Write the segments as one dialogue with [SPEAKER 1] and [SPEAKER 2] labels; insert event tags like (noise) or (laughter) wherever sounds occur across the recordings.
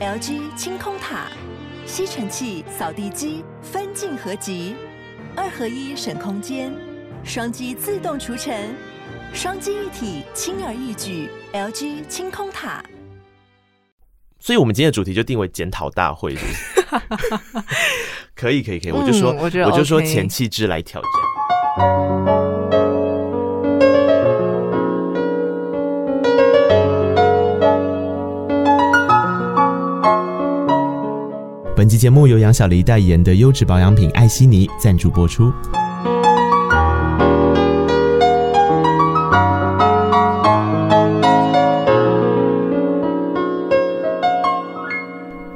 [SPEAKER 1] LG 清空塔，吸尘器、扫地机分镜合集，二合一省空间，双击自动除尘，双击一体轻而易举。LG 清空塔。
[SPEAKER 2] 所以，我们今天的主题就定为检讨大会是是？(laughs) 可以，可以，可以。我就说，
[SPEAKER 3] 嗯、我，
[SPEAKER 2] 就说，前气质来挑战。本期节目由杨小黎代言的优质保养品艾希妮赞助播出。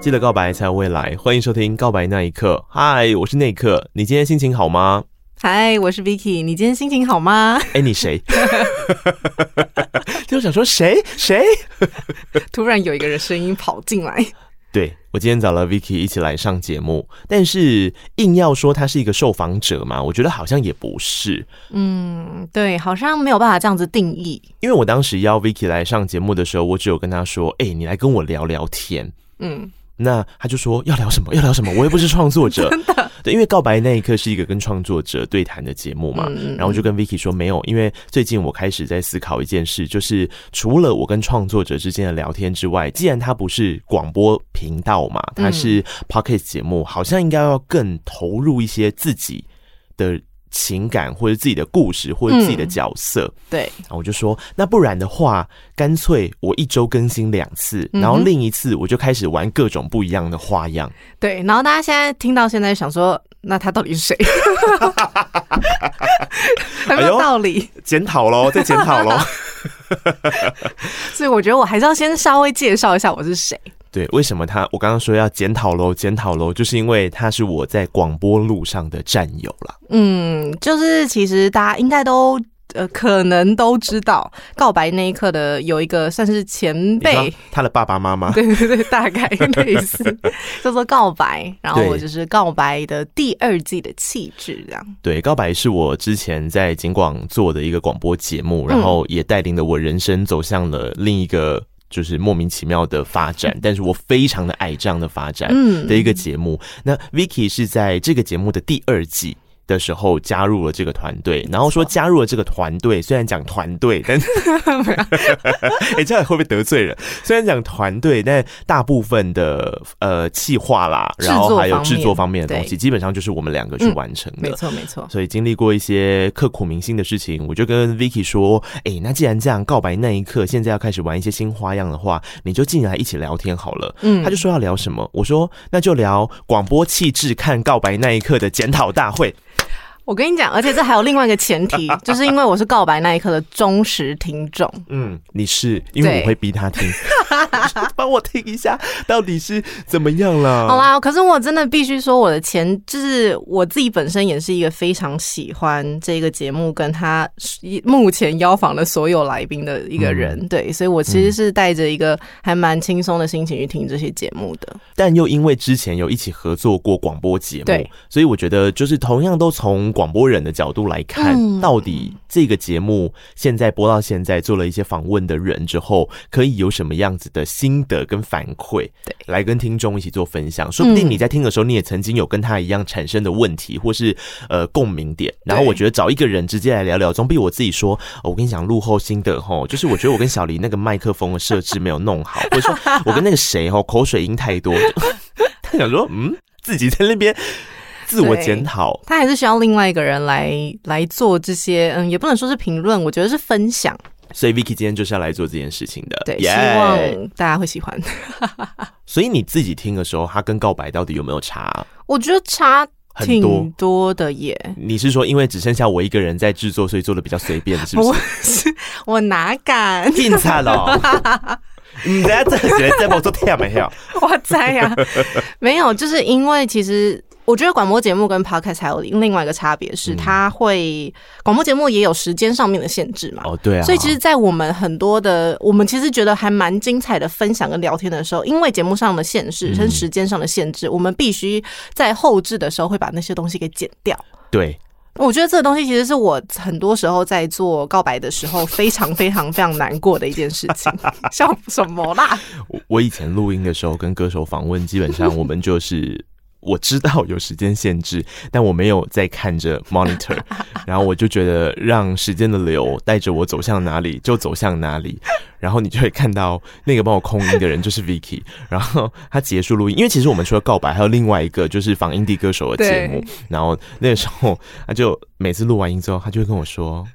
[SPEAKER 2] 记得告白才有未来，欢迎收听《告白那一刻》。嗨，我是内克，你今天心情好吗？
[SPEAKER 3] 嗨，我是 Vicky，你今天心情好吗？
[SPEAKER 2] 哎、欸，你谁？(laughs) (laughs) 就想说谁谁？(laughs)
[SPEAKER 3] 突然有一个人声音跑进来。
[SPEAKER 2] 对，我今天找了 Vicky 一起来上节目，但是硬要说他是一个受访者嘛，我觉得好像也不是。
[SPEAKER 3] 嗯，对，好像没有办法这样子定义。
[SPEAKER 2] 因为我当时邀 Vicky 来上节目的时候，我只有跟他说：“哎、欸，你来跟我聊聊天。”嗯。那他就说要聊什么？要聊什么？我又不是创作者，(laughs) 对，因为告白那一刻是一个跟创作者对谈的节目嘛。然后我就跟 Vicky 说没有，因为最近我开始在思考一件事，就是除了我跟创作者之间的聊天之外，既然它不是广播频道嘛，它是 p o c k e t 节目，好像应该要更投入一些自己的。情感或者自己的故事或者自己的角色，
[SPEAKER 3] 嗯、对，
[SPEAKER 2] 然后我就说，那不然的话，干脆我一周更新两次，然后另一次我就开始玩各种不一样的花样。
[SPEAKER 3] 对，然后大家现在听到现在想说，那他到底是谁？(laughs) 有没有道理？
[SPEAKER 2] 检讨喽，再检讨喽。(laughs)
[SPEAKER 3] 所以我觉得我还是要先稍微介绍一下我是谁。
[SPEAKER 2] 对，为什么他？我刚刚说要检讨喽，检讨喽，就是因为他是我在广播路上的战友了。
[SPEAKER 3] 嗯，就是其实大家应该都呃，可能都知道，告白那一刻的有一个算是前辈，
[SPEAKER 2] 他的爸爸妈妈，(laughs)
[SPEAKER 3] 对对对，大概类似 (laughs) 叫做告白。然后我就是告白的第二季的气质，这样。
[SPEAKER 2] 对，告白是我之前在警广做的一个广播节目，然后也带领了我人生走向了另一个。就是莫名其妙的发展，但是我非常的爱这样的发展的一个节目。那 Vicky 是在这个节目的第二季的时候加入了这个团队，然后说加入了这个团队，虽然讲团队，(laughs) (laughs) 哎、欸，这样会不会得罪人？虽然讲团队，但大部分的呃企划啦，然后还有制作方面的东西，基本上就是我们两个去完成的。
[SPEAKER 3] 没错，没错。
[SPEAKER 2] 所以经历过一些刻骨铭心的事情，我就跟 Vicky 说：“哎、欸，那既然这样，告白那一刻，现在要开始玩一些新花样的话，你就进来一起聊天好了。”嗯，他就说要聊什么？我说那就聊广播气质，看告白那一刻的检讨大会。
[SPEAKER 3] 我跟你讲，而且这还有另外一个前提，(laughs) 就是因为我是告白那一刻的忠实听众。
[SPEAKER 2] 嗯，你是因为我会逼他听，(laughs) (laughs) (laughs) 帮我听一下到底是怎么样了。
[SPEAKER 3] 好啦，可是我真的必须说，我的前就是我自己本身也是一个非常喜欢这个节目跟他目前邀访的所有来宾的一个人。嗯、对，所以我其实是带着一个还蛮轻松的心情去听这些节目的。
[SPEAKER 2] 但又因为之前有一起合作过广播节目，
[SPEAKER 3] 对，
[SPEAKER 2] 所以我觉得就是同样都从。广播人的角度来看，到底这个节目现在播到现在，做了一些访问的人之后，可以有什么样子的心得跟反馈？对，来跟听众一起做分享。说不定你在听的时候，你也曾经有跟他一样产生的问题，或是呃共鸣点。然后我觉得找一个人直接来聊聊，总比我自己说。我跟你讲，录后心得吼，就是我觉得我跟小黎那个麦克风的设置没有弄好，(laughs) 或者说我跟那个谁吼口水音太多。(laughs) 他想说，嗯，自己在那边。自我检讨，
[SPEAKER 3] 他还是需要另外一个人来来做这些，嗯，也不能说是评论，我觉得是分享。
[SPEAKER 2] 所以 Vicky 今天就是要来做这件事情的，
[SPEAKER 3] 对希望大家会喜欢。(laughs)
[SPEAKER 2] 所以你自己听的时候，他跟告白到底有没有差？
[SPEAKER 3] 我觉得差挺多的耶。
[SPEAKER 2] 你是说因为只剩下我一个人在制作，所以做的比较随便，是不是？(laughs)
[SPEAKER 3] 我哪敢？
[SPEAKER 2] 挺惨了。(laughs) 你等下这个觉得在播做跳没跳？
[SPEAKER 3] 我在呀，没有，就是因为其实。我觉得广播节目跟 podcast 还有另外一个差别是，它会广播节目也有时间上面的限制嘛。
[SPEAKER 2] 哦，对啊。
[SPEAKER 3] 所以其实，在我们很多的我们其实觉得还蛮精彩的分享跟聊天的时候，因为节目上的限制跟时间上的限制，我们必须在后置的时候会把那些东西给剪掉。
[SPEAKER 2] 对。
[SPEAKER 3] 我觉得这个东西其实是我很多时候在做告白的时候非常非常非常难过的一件事情。(laughs) (laughs) 笑什么啦？
[SPEAKER 2] 我我以前录音的时候跟歌手访问，基本上我们就是。我知道有时间限制，(laughs) 但我没有在看着 monitor，(laughs) 然后我就觉得让时间的流带着我走向哪里就走向哪里，(laughs) 然后你就会看到那个帮我控音的人就是 Vicky，然后他结束录音，因为其实我们除了告白，还有另外一个就是访 indie 歌手的节目，然后那个时候他就每次录完音之后，他就会跟我说。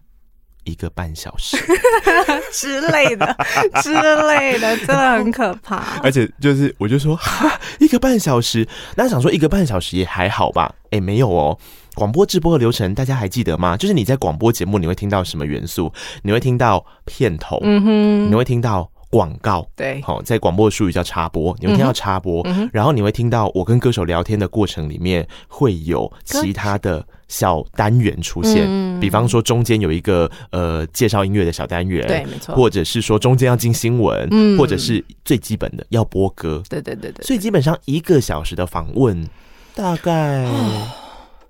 [SPEAKER 2] 一个半小时 (laughs)
[SPEAKER 3] 之类的，(laughs) 之类的，真的很可怕。
[SPEAKER 2] 而且就是，我就说哈，一个半小时，那想说一个半小时也还好吧？哎、欸，没有哦。广播直播的流程大家还记得吗？就是你在广播节目，你会听到什么元素？你会听到片头，嗯哼，你会听到广告，
[SPEAKER 3] 对，
[SPEAKER 2] 好，在广播的术语叫插播，你会听到插播，然后你会听到我跟歌手聊天的过程里面会有其他的。小单元出现，嗯、比方说中间有一个呃介绍音乐的小单元，
[SPEAKER 3] 对，没错，
[SPEAKER 2] 或者是说中间要进新闻，嗯，或者是最基本的要播歌，
[SPEAKER 3] 对对对对，
[SPEAKER 2] 所以基本上一个小时的访问大概。(sighs)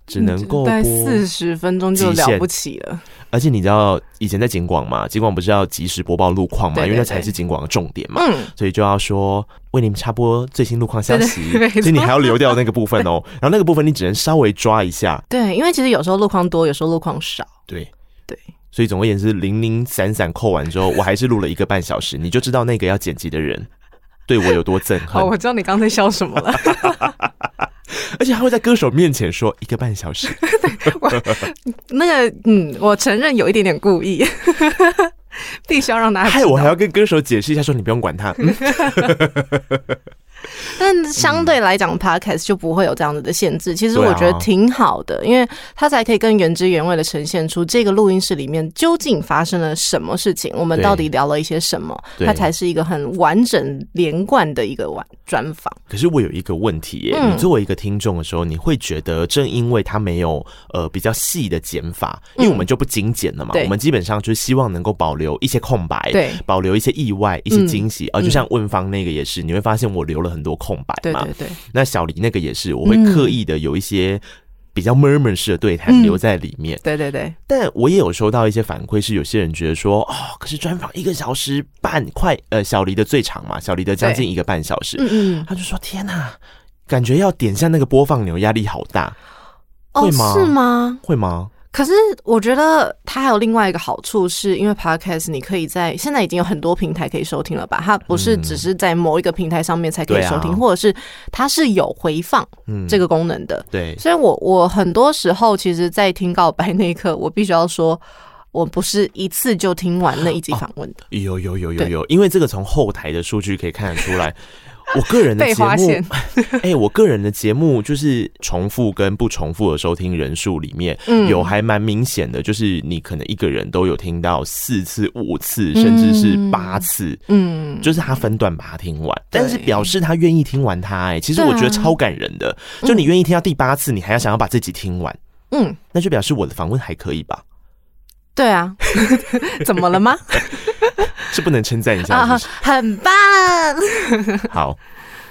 [SPEAKER 2] 只能够播
[SPEAKER 3] 四十分钟就了不起了，
[SPEAKER 2] 而且你知道以前在警广嘛，警广不是要及时播报路况嘛，因为那才是警广的重点嘛，嗯，所以就要说为你们插播最新路况消息，所以你还要留掉那个部分哦，(laughs) 然后那个部分你只能稍微抓一下，
[SPEAKER 3] 对，因为其实有时候路况多，有时候路况少，
[SPEAKER 2] 对。
[SPEAKER 3] 对，
[SPEAKER 2] 所以总而言之，零零散散扣完之后，我还是录了一个半小时，你就知道那个要剪辑的人 (laughs) 对我有多憎恨。
[SPEAKER 3] 哦，我知道你刚才笑什么了。(laughs)
[SPEAKER 2] 而且还会在歌手面前说一个半小时。
[SPEAKER 3] 我，那个嗯，我承认有一点点故意，(laughs) 必须要让大家。
[SPEAKER 2] 害我还要跟歌手解释一下，说你不用管他。嗯 (laughs) (laughs) (laughs)
[SPEAKER 3] 但相对来讲，Podcast 就不会有这样子的限制。其实我觉得挺好的，因为它才可以更原汁原味的呈现出这个录音室里面究竟发生了什么事情，我们到底聊了一些什么，它才是一个很完整连贯的一个完专访。
[SPEAKER 2] 可是我有一个问题耶，你作为一个听众的时候，你会觉得正因为它没有呃比较细的剪法，因为我们就不精简了嘛，我们基本上就是希望能够保留一些空白，对，保留一些意外、一些惊喜啊。就像问方那个也是，你会发现我留了很多空白嘛，对对对。那小黎那个也是，我会刻意的有一些比较 murmur 式的对谈留在里面。对对对。但我也有收到一些反馈，是有些人觉得说，哦，可是专访一个小时半，快呃，小黎的最长嘛，小黎的将近一个半小时。嗯嗯。他就说：“天哪，感觉要点下那个播放钮，压力好大。”会吗？是吗？会吗？
[SPEAKER 3] 可是我觉得它还有另外一个好处，是因为 Podcast 你可以在现在已经有很多平台可以收听了吧？它不是只是在某一个平台上面才可以收听，或者是它是有回放这个功能的。对，所以我我很多时候其实，在听告白那一刻，我必须要说，我不是一次就听完那一集访问的。
[SPEAKER 2] 有有有有有，因为这个从后台的数据可以看得出来。我个人的节目，(laughs) 哎、欸，我个人的节目就是重复跟不重复的收听人数里面，有还蛮明显的，就是你可能一个人都有听到四次、五次，甚至是八次，嗯，就是他分段把它听完，但是表示他愿意听完它，哎，其实我觉得超感人的，就你愿意听到第八次，你还要想要把自己听完，嗯，那就表示我的访问还可以吧？
[SPEAKER 3] 对啊，(laughs) 怎么了吗？
[SPEAKER 2] 是不能称赞一下？
[SPEAKER 3] 啊，很棒。(laughs)
[SPEAKER 2] 好，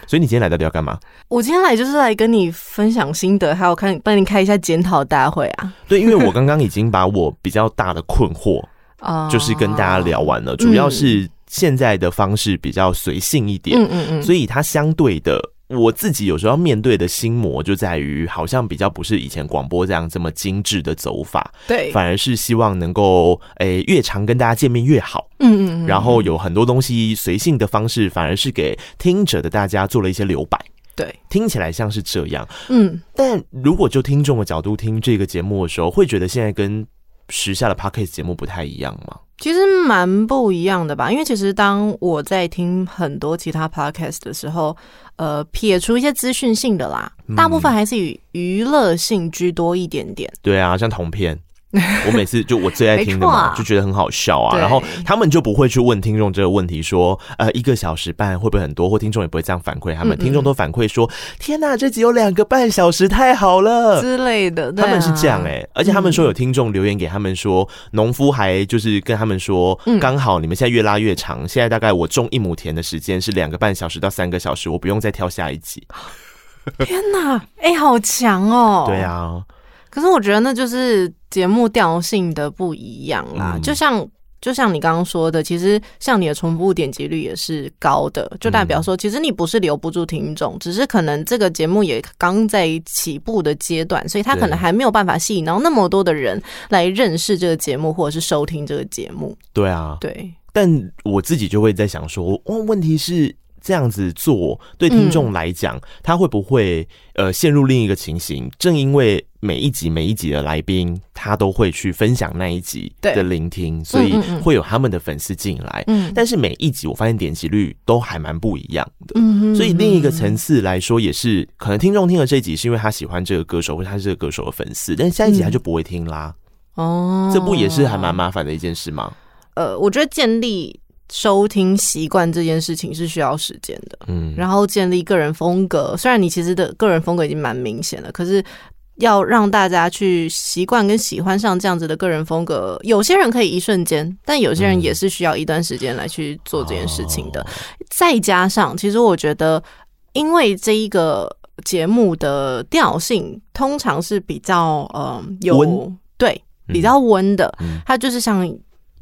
[SPEAKER 2] 所以你今天来到底要干嘛？
[SPEAKER 3] 我今天来就是来跟你分享心得，还有看帮你开一下检讨大会啊。
[SPEAKER 2] 对，因为我刚刚已经把我比较大的困惑啊，(laughs) 就是跟大家聊完了，主要是现在的方式比较随性一点，嗯嗯嗯，所以它相对的。我自己有时候要面对的心魔就在于，好像比较不是以前广播这样这么精致的走法，对，反而是希望能够诶、欸、越常跟大家见面越好，嗯嗯，然后有很多东西随性的方式，反而是给听者的大家做了一些留白，对，听起来像是这样，嗯，但如果就听众的角度听这个节目的时候，会觉得现在跟时下的 Podcast 节目不太一样吗？
[SPEAKER 3] 其实蛮不一样的吧，因为其实当我在听很多其他 podcast 的时候，呃，撇除一些资讯性的啦，大部分还是以娱乐性居多一点点。
[SPEAKER 2] 对啊，像同片。(laughs) 我每次就我最爱听的嘛，就觉得很好笑啊。然后他们就不会去问听众这个问题，说呃一个小时半会不会很多？或听众也不会这样反馈他们，听众都反馈说天哪，这集有两个半小时，太好了
[SPEAKER 3] 之类的。
[SPEAKER 2] 他们是这样哎，而且他们说有听众留言给他们说，农夫还就是跟他们说，刚好你们现在越拉越长，现在大概我种一亩田的时间是两个半小时到三个小时，我不用再挑下一集。
[SPEAKER 3] 天哪，哎，好强哦！
[SPEAKER 2] 对啊。
[SPEAKER 3] 可是我觉得那就是节目调性的不一样啦，嗯、就像。就像你刚刚说的，其实像你的重复点击率也是高的，就代表说，其实你不是留不住听众，嗯、只是可能这个节目也刚在起步的阶段，所以他可能还没有办法吸引到那么多的人来认识这个节目，或者是收听这个节目。
[SPEAKER 2] 对啊，
[SPEAKER 3] 对。
[SPEAKER 2] 但我自己就会在想说，哦，问题是。这样子做对听众来讲，嗯、他会不会呃陷入另一个情形？正因为每一集每一集的来宾，他都会去分享那一集的聆听，所以会有他们的粉丝进来。嗯，但是每一集我发现点击率都还蛮不一样的。嗯，所以另一个层次来说，也是可能听众听了这一集是因为他喜欢这个歌手，或者他是这个歌手的粉丝，但下一集他就不会听啦。哦，这不也是还蛮麻烦的一件事吗？
[SPEAKER 3] 呃，我觉得建立。收听习惯这件事情是需要时间的，嗯，然后建立个人风格。虽然你其实的个人风格已经蛮明显了，可是要让大家去习惯跟喜欢上这样子的个人风格，有些人可以一瞬间，但有些人也是需要一段时间来去做这件事情的。嗯，再加上，其实我觉得，因为这一个节目的调性通常是比较呃有对比较温的，嗯，它就是像。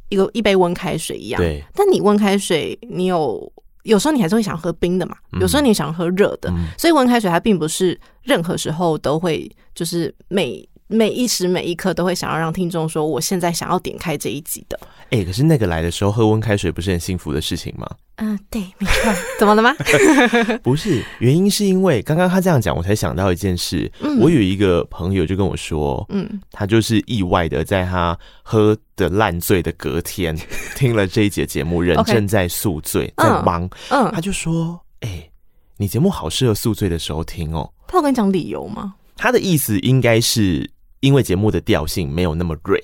[SPEAKER 3] 一个一杯温开水一样，对。但你温开水，你有有时候你还是会想喝冰的嘛，嗯、有时候你想喝热的，嗯、所以温开水它并不是任何时候都会，就是每每一时每一刻都会想要让听众说，我现在想要点开这一集的。
[SPEAKER 2] 哎、欸，可是那个来的时候喝温开水不是很幸福的事情吗？
[SPEAKER 3] 嗯、呃，对，没错。(laughs) 怎么了吗？(laughs)
[SPEAKER 2] 不是，原因是因为刚刚他这样讲，我才想到一件事。嗯、我有一个朋友就跟我说，嗯，他就是意外的在他喝的烂醉的隔天，(laughs) 听了这一节节目，人正在宿醉，在忙，嗯，嗯他就说，哎、欸，你节目好适合宿醉的时候听哦。
[SPEAKER 3] 他有跟你讲理由吗？
[SPEAKER 2] 他的意思应该是因为节目的调性没有那么锐。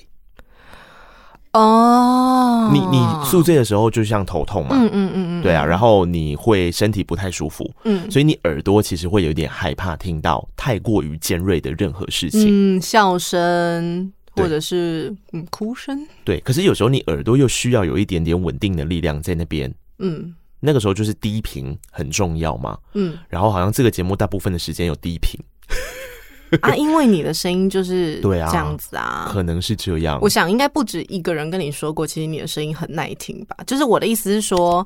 [SPEAKER 3] 哦，
[SPEAKER 2] 你你宿醉的时候就像头痛嘛，嗯嗯嗯嗯，对啊，然后你会身体不太舒服，嗯，所以你耳朵其实会有点害怕听到太过于尖锐的任何事情，
[SPEAKER 3] 嗯，笑声或者是嗯哭声，
[SPEAKER 2] 对，可是有时候你耳朵又需要有一点点稳定的力量在那边，嗯，那个时候就是低频很重要嘛，嗯，然后好像这个节目大部分的时间有低频。(laughs)
[SPEAKER 3] 啊，因为你的声音就是这样子啊，
[SPEAKER 2] 啊，可能是这样。
[SPEAKER 3] 我想应该不止一个人跟你说过，其实你的声音很耐听吧？就是我的意思是说，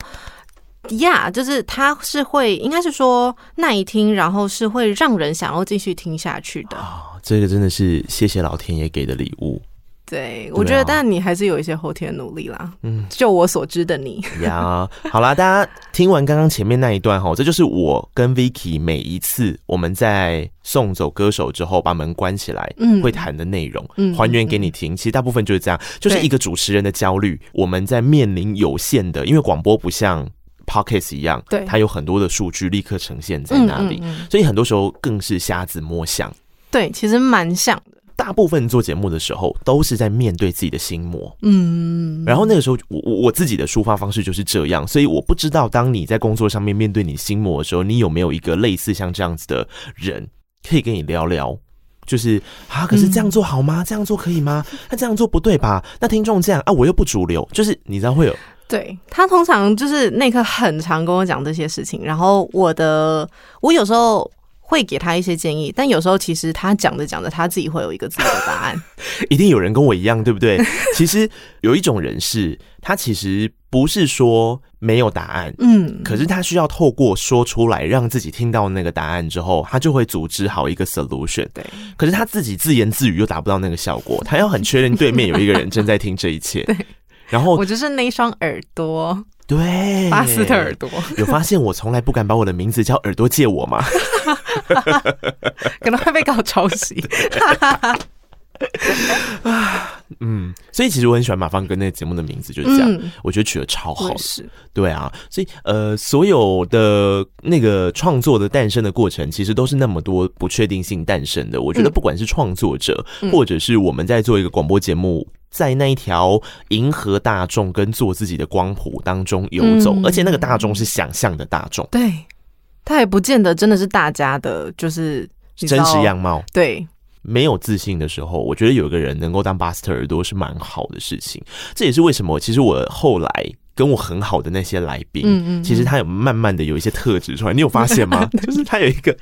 [SPEAKER 3] 呀，就是他是会，应该是说耐听，然后是会让人想要继续听下去的。
[SPEAKER 2] 啊，这个真的是谢谢老天爷给的礼物。
[SPEAKER 3] 对，我觉得，但你还是有一些后天努力啦。嗯，就我所知的你
[SPEAKER 2] 呀，好啦，大家听完刚刚前面那一段哈，这就是我跟 Vicky 每一次我们在送走歌手之后把门关起来，嗯，会谈的内容，嗯，还原给你听。其实大部分就是这样，就是一个主持人的焦虑。我们在面临有限的，因为广播不像 Podcast 一样，对，它有很多的数据立刻呈现在那里，所以很多时候更是瞎子摸象。
[SPEAKER 3] 对，其实蛮像的。
[SPEAKER 2] 大部分做节目的时候，都是在面对自己的心魔。嗯，然后那个时候，我我我自己的抒发方式就是这样，所以我不知道，当你在工作上面面对你心魔的时候，你有没有一个类似像这样子的人，可以跟你聊聊？就是啊，可是这样做好吗？这样做可以吗？那这样做不对吧？那听众这样啊，我又不主流，就是你知道会有。
[SPEAKER 3] 对，他通常就是那刻很常跟我讲这些事情，然后我的我有时候。会给他一些建议，但有时候其实他讲着讲着，他自己会有一个自己的答案。(laughs)
[SPEAKER 2] 一定有人跟我一样，对不对？(laughs) 其实有一种人是，他其实不是说没有答案，嗯，可是他需要透过说出来，让自己听到那个答案之后，他就会组织好一个 solution。对，可是他自己自言自语又达不到那个效果，他要很确认对面有一个人正在听这一切。(laughs) 对，然后
[SPEAKER 3] 我就是那双耳朵。
[SPEAKER 2] 对，
[SPEAKER 3] 巴斯特耳朵
[SPEAKER 2] 有发现我从来不敢把我的名字叫耳朵借我吗？
[SPEAKER 3] 可能会被搞抄袭。
[SPEAKER 2] 啊，嗯，所以其实我很喜欢马芳哥那个节目的名字，就是这样，嗯、我觉得取得超好。是，对啊，所以呃，所有的那个创作的诞生的过程，其实都是那么多不确定性诞生的。我觉得不管是创作者，嗯、或者是我们在做一个广播节目。在那一条迎合大众跟做自己的光谱当中游走，嗯、而且那个大众是想象的大众，
[SPEAKER 3] 对，他也不见得真的是大家的，就是
[SPEAKER 2] 真实样貌。
[SPEAKER 3] 对，
[SPEAKER 2] 没有自信的时候，我觉得有个人能够当巴斯特耳朵是蛮好的事情。这也是为什么，其实我后来跟我很好的那些来宾，
[SPEAKER 3] 嗯嗯，
[SPEAKER 2] 其实他有慢慢的有一些特质出来，你有发现吗？(laughs) 就是他有一个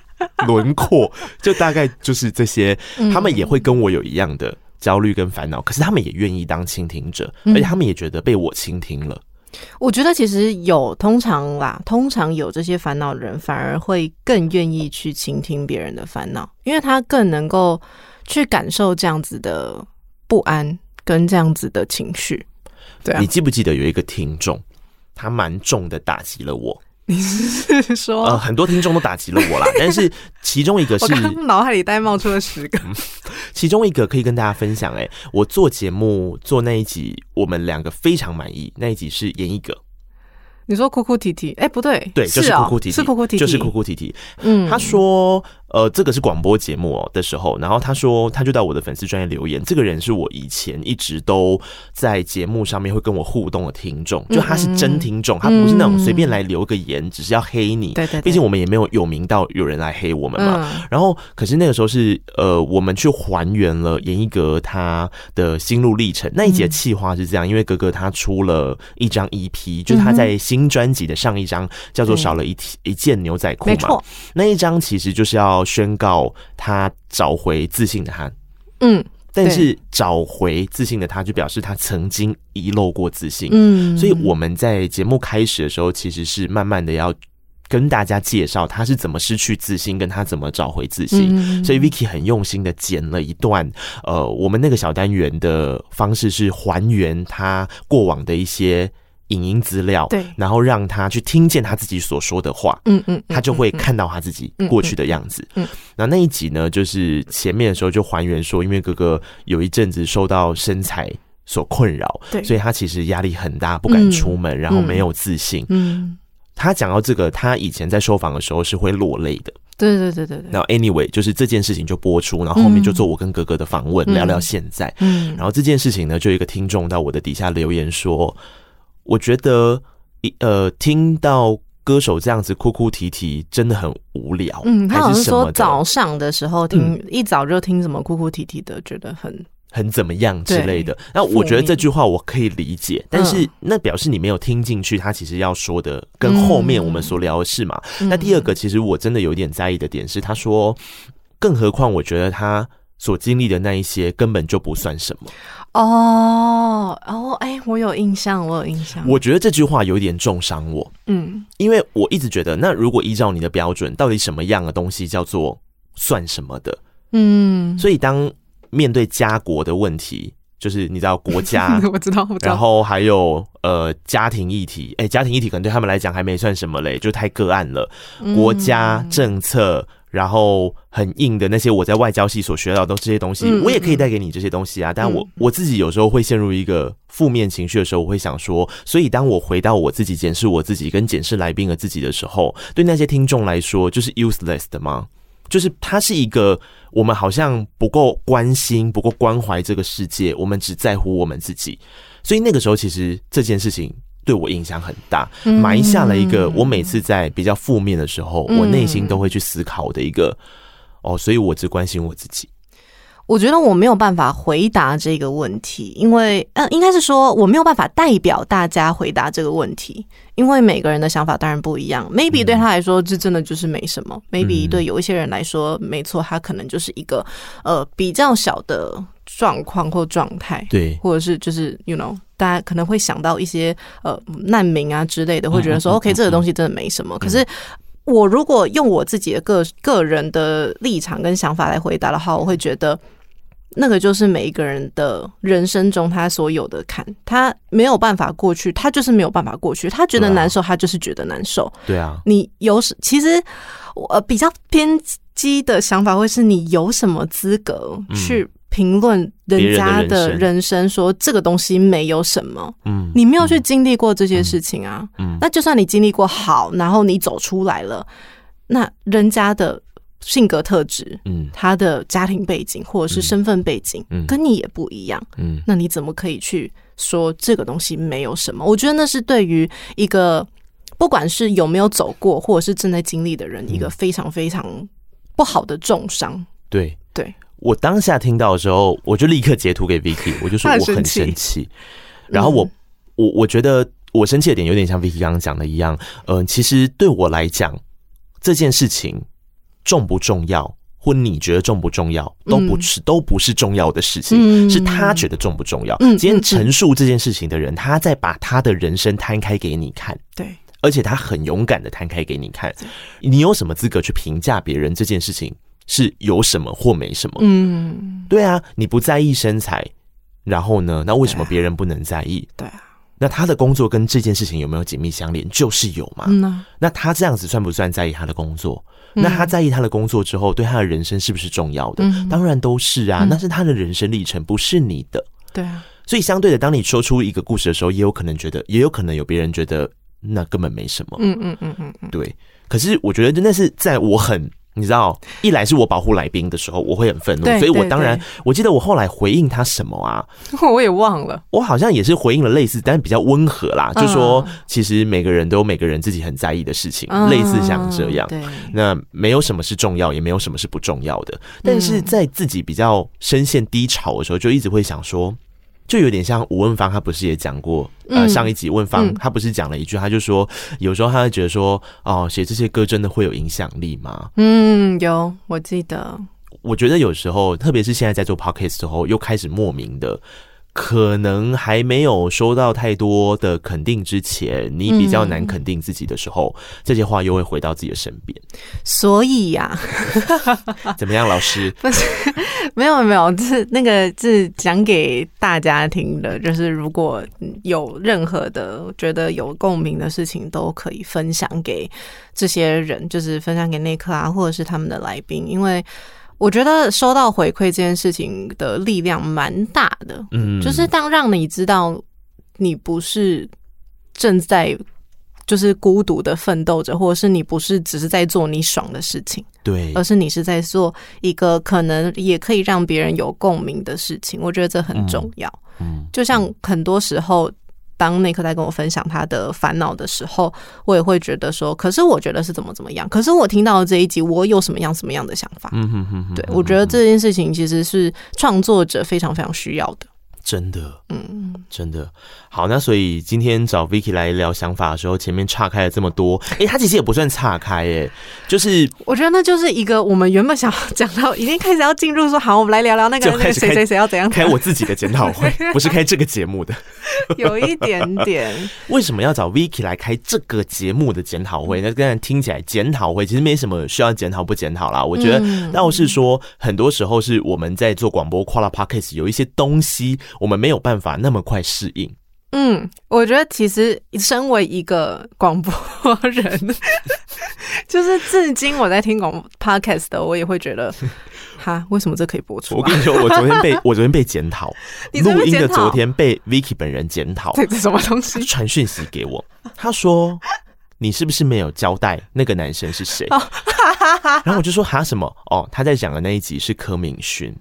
[SPEAKER 2] 轮廓，就大概就是这些，他们也会跟我有一样的焦虑跟烦恼，可是他们也愿意当倾听者，而且他们也觉得被我倾听了。
[SPEAKER 3] 我觉得其实有通常啦，通常有这些烦恼的人，反而会更愿意去倾听别人的烦恼，因为他更能够去感受这样子的不安跟这样子的情绪。对啊，
[SPEAKER 2] 你记不记得有一个听众，他蛮重的打击了我？(laughs)
[SPEAKER 3] 你是说，
[SPEAKER 2] 呃，很多听众都打击了我啦，(laughs) 但是其中一个是，
[SPEAKER 3] 脑海里呆冒出了十个，
[SPEAKER 2] 其中一个可以跟大家分享。哎，我做节目做那一集，我们两个非常满意。那一集是演一格，
[SPEAKER 3] 你说哭哭啼啼，哎，不对，
[SPEAKER 2] 对，就是哭哭啼啼，
[SPEAKER 3] 是哭哭啼啼，
[SPEAKER 2] 就是哭哭啼啼。
[SPEAKER 3] 嗯，
[SPEAKER 2] 他说。呃，这个是广播节目哦的时候，然后他说，他就到我的粉丝专业留言。这个人是我以前一直都在节目上面会跟我互动的听众，就他是真听众，他不是那种随便来留个言，只是要黑你。对对，毕竟我们也没有有名到有人来黑我们嘛。然后，可是那个时候是呃，我们去还原了严一格他的心路历程。那一节气话是这样，因为格格他出了一张 EP，就是他在新专辑的上一张叫做少了一一件牛仔裤嘛。那一张其实就是要。宣告他找回自信的他，
[SPEAKER 3] 嗯，
[SPEAKER 2] 但是找回自信的他，就表示他曾经遗漏过自信，
[SPEAKER 3] 嗯，
[SPEAKER 2] 所以我们在节目开始的时候，其实是慢慢的要跟大家介绍他是怎么失去自信，跟他怎么找回自信。嗯，所以 Vicky 很用心的剪了一段，呃，我们那个小单元的方式是还原他过往的一些。影音资料，
[SPEAKER 3] 对，
[SPEAKER 2] 然后让他去听见他自己所说的话，
[SPEAKER 3] 嗯嗯，
[SPEAKER 2] 他就会看到他自己过去的样子。嗯，那那一集呢，就是前面的时候就还原说，因为哥哥有一阵子受到身材所困扰，对，所以他其实压力很大，不敢出门，然后没有自信。嗯，他讲到这个，他以前在受访的时候是会落泪的。
[SPEAKER 3] 对对对对对。
[SPEAKER 2] 然后 anyway，就是这件事情就播出，然后后面就做我跟哥哥的访问，聊聊现在。嗯，然后这件事情呢，就有一个听众到我的底下留言说。我觉得，呃，听到歌手这样子哭哭啼啼，真的很无聊。
[SPEAKER 3] 嗯，他好像说早上的时候听，嗯、一早就听什么哭哭啼啼的，觉得很
[SPEAKER 2] 很怎么样之类的。那我觉得这句话我可以理解，但是那表示你没有听进去，他其实要说的跟后面我们所聊的是嘛。嗯、那第二个，其实我真的有点在意的点是，他说，更何况我觉得他所经历的那一些根本就不算什么。
[SPEAKER 3] 哦哦，哎，我有印象，我有印象。
[SPEAKER 2] 我觉得这句话有点重伤我，
[SPEAKER 3] 嗯，
[SPEAKER 2] 因为我一直觉得，那如果依照你的标准，到底什么样的东西叫做算什么的？
[SPEAKER 3] 嗯，
[SPEAKER 2] 所以当面对家国的问题，就是你知道国家，(laughs)
[SPEAKER 3] 我知道，
[SPEAKER 2] 然后还有呃家庭议题，哎，家庭议题可能对他们来讲还没算什么嘞，就太个案了，国家政策。然后很硬的那些我在外交系所学到的这些东西，我也可以带给你这些东西啊。但我我自己有时候会陷入一个负面情绪的时候，我会想说，所以当我回到我自己检视我自己跟检视来宾的自己的时候，对那些听众来说，就是 useless 的吗？就是它是一个我们好像不够关心、不够关怀这个世界，我们只在乎我们自己。所以那个时候，其实这件事情。对我影响很大，埋下了一个我每次在比较负面的时候，嗯、我内心都会去思考的一个哦，所以我只关心我自己。
[SPEAKER 3] 我觉得我没有办法回答这个问题，因为呃，应该是说我没有办法代表大家回答这个问题，因为每个人的想法当然不一样。Maybe 对他来说，这真的就是没什么。；Maybe 对有一些人来说，没错，他可能就是一个呃比较小的状况或状态，
[SPEAKER 2] 对，
[SPEAKER 3] 或者是就是 you know。大家可能会想到一些呃难民啊之类的，会觉得说 OK 这个东西真的没什么。可是我如果用我自己的个个人的立场跟想法来回答的话，我会觉得那个就是每一个人的人生中他所有的坎，他没有办法过去，他就是没有办法过去。他觉得难受，他就是觉得难受。
[SPEAKER 2] 对啊，
[SPEAKER 3] 你有什其实我比较偏激的想法会是你有什么资格去。评论人家的人生，说这个东西没有什么，嗯，你没有去经历过这些事情啊，嗯，那就算你经历过好，然后你走出来了，那人家的性格特质，嗯，他的家庭背景或者是身份背景，嗯，跟你也不一样，嗯，那你怎么可以去说这个东西没有什么？我觉得那是对于一个不管是有没有走过或者是正在经历的人，一个非常非常不好的重伤，
[SPEAKER 2] 对。
[SPEAKER 3] 对。
[SPEAKER 2] 我当下听到的时候，我就立刻截图给 Vicky，(laughs) 我就说我很生气。然后我我我觉得我生气的点有点像 Vicky 刚刚讲的一样，嗯、呃，其实对我来讲，这件事情重不重要，或你觉得重不重要，都不是、嗯、都不是重要的事情，嗯、是他觉得重不重要。嗯、今天陈述这件事情的人，他在把他的人生摊开给你看，
[SPEAKER 3] 对，
[SPEAKER 2] 而且他很勇敢的摊开给你看，你有什么资格去评价别人这件事情是有什么或没什么？嗯，对啊，你不在意身材。然后呢？那为什么别人不能在意？
[SPEAKER 3] 对啊，
[SPEAKER 2] 那他的工作跟这件事情有没有紧密相连？就是有嘛。嗯啊、那他这样子算不算在意他的工作？嗯、那他在意他的工作之后，对他的人生是不是重要的？嗯、当然都是啊。嗯、那是他的人生历程，不是你的。
[SPEAKER 3] 对啊。
[SPEAKER 2] 所以相对的，当你说出一个故事的时候，也有可能觉得，也有可能有别人觉得那根本没什么。嗯嗯嗯嗯嗯。对。可是我觉得真的是在我很。你知道，一来是我保护来宾的时候，我会很愤怒，所以我当然，我记得我后来回应他什么啊？(laughs)
[SPEAKER 3] 我也忘了，
[SPEAKER 2] 我好像也是回应了类似，但是比较温和啦，就说其实每个人都有每个人自己很在意的事情，类似像这样。那没有什么是重要，也没有什么是不重要的。但是在自己比较深陷低潮的时候，就一直会想说。就有点像吴文芳，他不是也讲过？呃，上一集问方他不是讲了一句，他就说有时候他会觉得说，哦，写这些歌真的会有影响力吗？
[SPEAKER 3] 嗯，有，我记得。
[SPEAKER 2] 我觉得有时候，特别是现在在做 podcast 之后，又开始莫名的。可能还没有收到太多的肯定之前，你比较难肯定自己的时候，嗯、这些话又会回到自己的身边。
[SPEAKER 3] 所以呀、
[SPEAKER 2] 啊，(laughs) 怎么样，老师？(laughs)
[SPEAKER 3] 不是，没 (laughs) 有没有，就是那个是讲给大家听的，就是如果有任何的觉得有共鸣的事情，都可以分享给这些人，就是分享给内克啊，或者是他们的来宾，因为。我觉得收到回馈这件事情的力量蛮大的，嗯，就是当让你知道你不是正在就是孤独的奋斗着，或者是你不是只是在做你爽的事情，
[SPEAKER 2] 对，
[SPEAKER 3] 而是你是在做一个可能也可以让别人有共鸣的事情，我觉得这很重要，嗯，就像很多时候。当内克在跟我分享他的烦恼的时候，我也会觉得说，可是我觉得是怎么怎么样，可是我听到了这一集，我有什么样什么样的想法？嗯哼哼哼，对，我觉得这件事情其实是创作者非常非常需要的。
[SPEAKER 2] 真的，嗯，真的好。那所以今天找 Vicky 来聊想法的时候，前面岔开了这么多，哎、欸，他其实也不算岔开，哎，就是
[SPEAKER 3] 我觉得那就是一个我们原本想要讲到，已经开始要进入说，好，我们来聊聊那个谁谁谁要怎样
[SPEAKER 2] 开我自己的检讨会，(laughs) 不是开这个节目的，
[SPEAKER 3] 有一点点。
[SPEAKER 2] 为什么要找 Vicky 来开这个节目的检讨会？那刚才听起来检讨会其实没什么需要检讨不检讨啦。我觉得倒是说，很多时候是我们在做广播、跨拉 Podcast 有一些东西。我们没有办法那么快适应。
[SPEAKER 3] 嗯，我觉得其实身为一个广播人，(laughs) 就是至今我在听广播 podcast 的，我也会觉得，(laughs) 哈，为什么这可以播出？
[SPEAKER 2] 我跟你说，我昨天被 (laughs) 我昨天被检讨，录音的昨天被 Vicky 本人检讨，
[SPEAKER 3] 这是什么东西？
[SPEAKER 2] 传讯息给我，他说你是不是没有交代那个男生是谁？然后我就说哈什么？哦，他在讲的那一集是柯敏勋。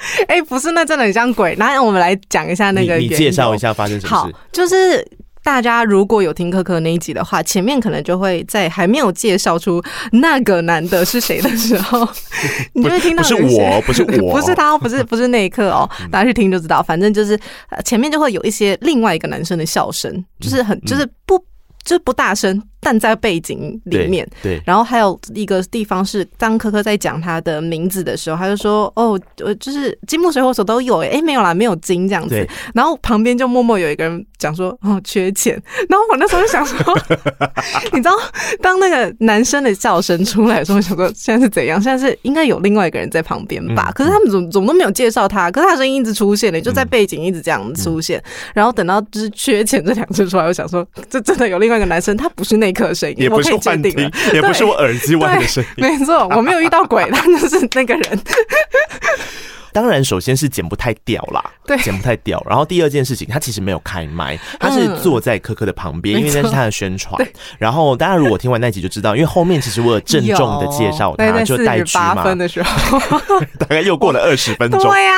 [SPEAKER 2] (laughs)
[SPEAKER 3] 哎、欸，不是，那真的很像鬼。那我们来讲一下那个
[SPEAKER 2] 你，你介绍一下发生什么事？
[SPEAKER 3] 好，就是大家如果有听可可那一集的话，前面可能就会在还没有介绍出那个男的是谁的时候，(laughs) 你就会听到
[SPEAKER 2] 不是我，不是我，(laughs)
[SPEAKER 3] 不是他，不是不是那一刻哦，大家去听就知道。反正就是前面就会有一些另外一个男生的笑声，就是很就是不就是不大声。但在背景里面，
[SPEAKER 2] 对，对，
[SPEAKER 3] 然后还有一个地方是，当科科在讲他的名字的时候，他就说：“哦，呃，就是金木水火土都有，哎，哎，没有啦，没有金这样子。”然后旁边就默默有一个人讲说：“哦，缺钱。”然后我那时候就想说，(laughs) 你知道，当那个男生的笑声出来的时候，我想说现在是怎样？现在是应该有另外一个人在旁边吧？嗯、可是他们怎么怎么都没有介绍他，可是他声音一直出现的，就在背景一直这样出现。嗯、然后等到就是缺钱这两次出来，我想说，这真的有另外一个男生，他不是那。
[SPEAKER 2] 也不是幻听，也不是我耳机外的声音。
[SPEAKER 3] 没错，我没有遇到鬼，他就是那个人。(laughs)
[SPEAKER 2] 当然，首先是剪不太掉啦，(laughs) 对，剪不太掉。然后第二件事情，他其实没有开麦，他是坐在科科的旁边，因为那是他的宣传。然后大家如果听完那集就知道，因为后面其实我有郑重的介绍他，就带去嘛。
[SPEAKER 3] 分的时候，(laughs)
[SPEAKER 2] 大概又过了二十分钟。
[SPEAKER 3] 对呀。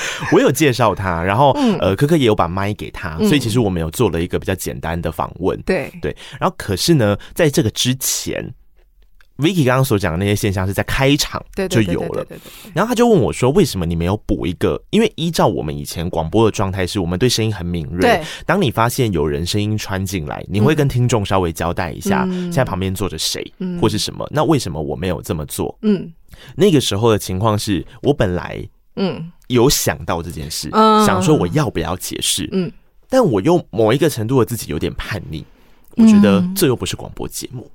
[SPEAKER 3] (laughs)
[SPEAKER 2] 我有介绍他，然后呃，可可也有把麦给他，所以其实我们有做了一个比较简单的访问。对对，然后可是呢，在这个之前 Vicky 刚刚所讲的那些现象是在开场就有了，然后他就问我说：“为什么你没有补一个？因为依照我们以前广播的状态，是我们对声音很敏锐。对，当你发现有人声音穿进来，你会跟听众稍微交代一下，现在旁边坐着谁，或是什么？那为什么我没有这么做？嗯，那个时候的情况是我本来嗯。有想到这件事，想说我要不要解释，嗯，但我又某一个程度的自己有点叛逆，我觉得这又不是广播节目。”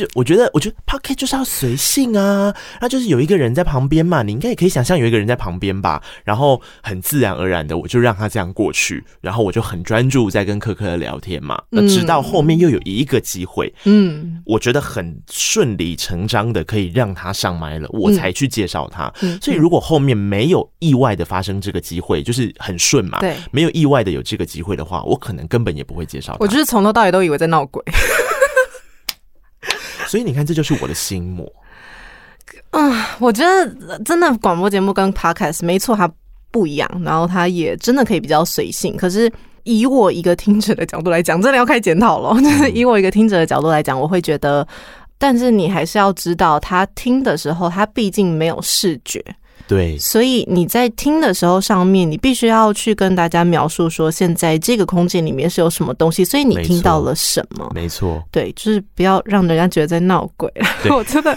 [SPEAKER 2] 就我觉得，我觉得 Podcast 就是要随性啊，那就是有一个人在旁边嘛，你应该也可以想象有一个人在旁边吧，然后很自然而然的，我就让他这样过去，然后我就很专注在跟可可的聊天嘛，那直到后面又有一个机会，嗯，我觉得很顺理成章的可以让他上麦了，我才去介绍他。所以如果后面没有意外的发生这个机会，就是很顺嘛，对，没有意外的有这个机会的话，我可能根本也不会介绍他。
[SPEAKER 3] 我就是从头到尾都以为在闹鬼。(laughs)
[SPEAKER 2] 所以你看，这就是我的心魔。
[SPEAKER 3] 啊，我觉得真的广播节目跟 podcast 没错，它不一样，然后它也真的可以比较随性。可是以我一个听者的角度来讲，真的要开检讨了。(laughs) 就是以我一个听者的角度来讲，我会觉得，但是你还是要知道，他听的时候，他毕竟没有视觉。
[SPEAKER 2] 对，
[SPEAKER 3] 所以你在听的时候，上面你必须要去跟大家描述说，现在这个空间里面是有什么东西，所以你听到了什么？
[SPEAKER 2] 没错，
[SPEAKER 3] 对，就是不要让人家觉得在闹鬼，(laughs) 我真的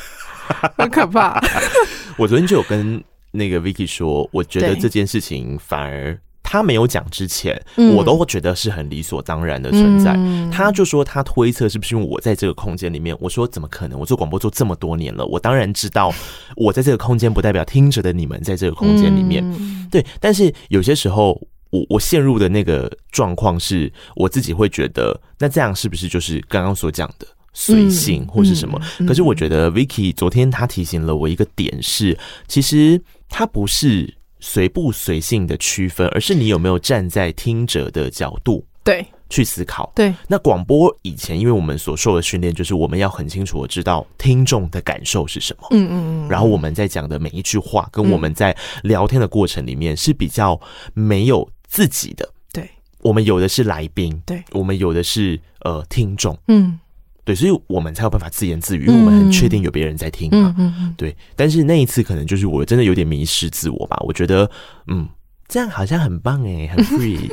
[SPEAKER 3] 很可怕。(laughs)
[SPEAKER 2] 我昨天就有跟那个 Vicky 说，我觉得这件事情反而。他没有讲之前，我都会觉得是很理所当然的存在。嗯、他就说他推测是不是因为我在这个空间里面？我说怎么可能？我做广播做这么多年了，我当然知道我在这个空间不代表听着的你们在这个空间里面。嗯、对，但是有些时候我我陷入的那个状况是，我自己会觉得，那这样是不是就是刚刚所讲的随性或是什么？嗯嗯、可是我觉得 Vicky 昨天他提醒了我一个点是，其实他不是。随不随性的区分，而是你有没有站在听者的角度对去思考
[SPEAKER 3] 对。
[SPEAKER 2] 那广播以前，因为我们所受的训练，就是我们要很清楚的知道听众的感受是什么。嗯嗯嗯。然后我们在讲的每一句话，跟我们在聊天的过程里面是比较没有自己的。
[SPEAKER 3] 对，
[SPEAKER 2] 我们有的是来宾，
[SPEAKER 3] 对，
[SPEAKER 2] 我们有的是呃听众。嗯。对，所以我们才有办法自言自语，因为我们很确定有别人在听嘛。嗯嗯。对，但是那一次可能就是我真的有点迷失自我吧。我觉得，嗯，这样好像很棒哎，很 free，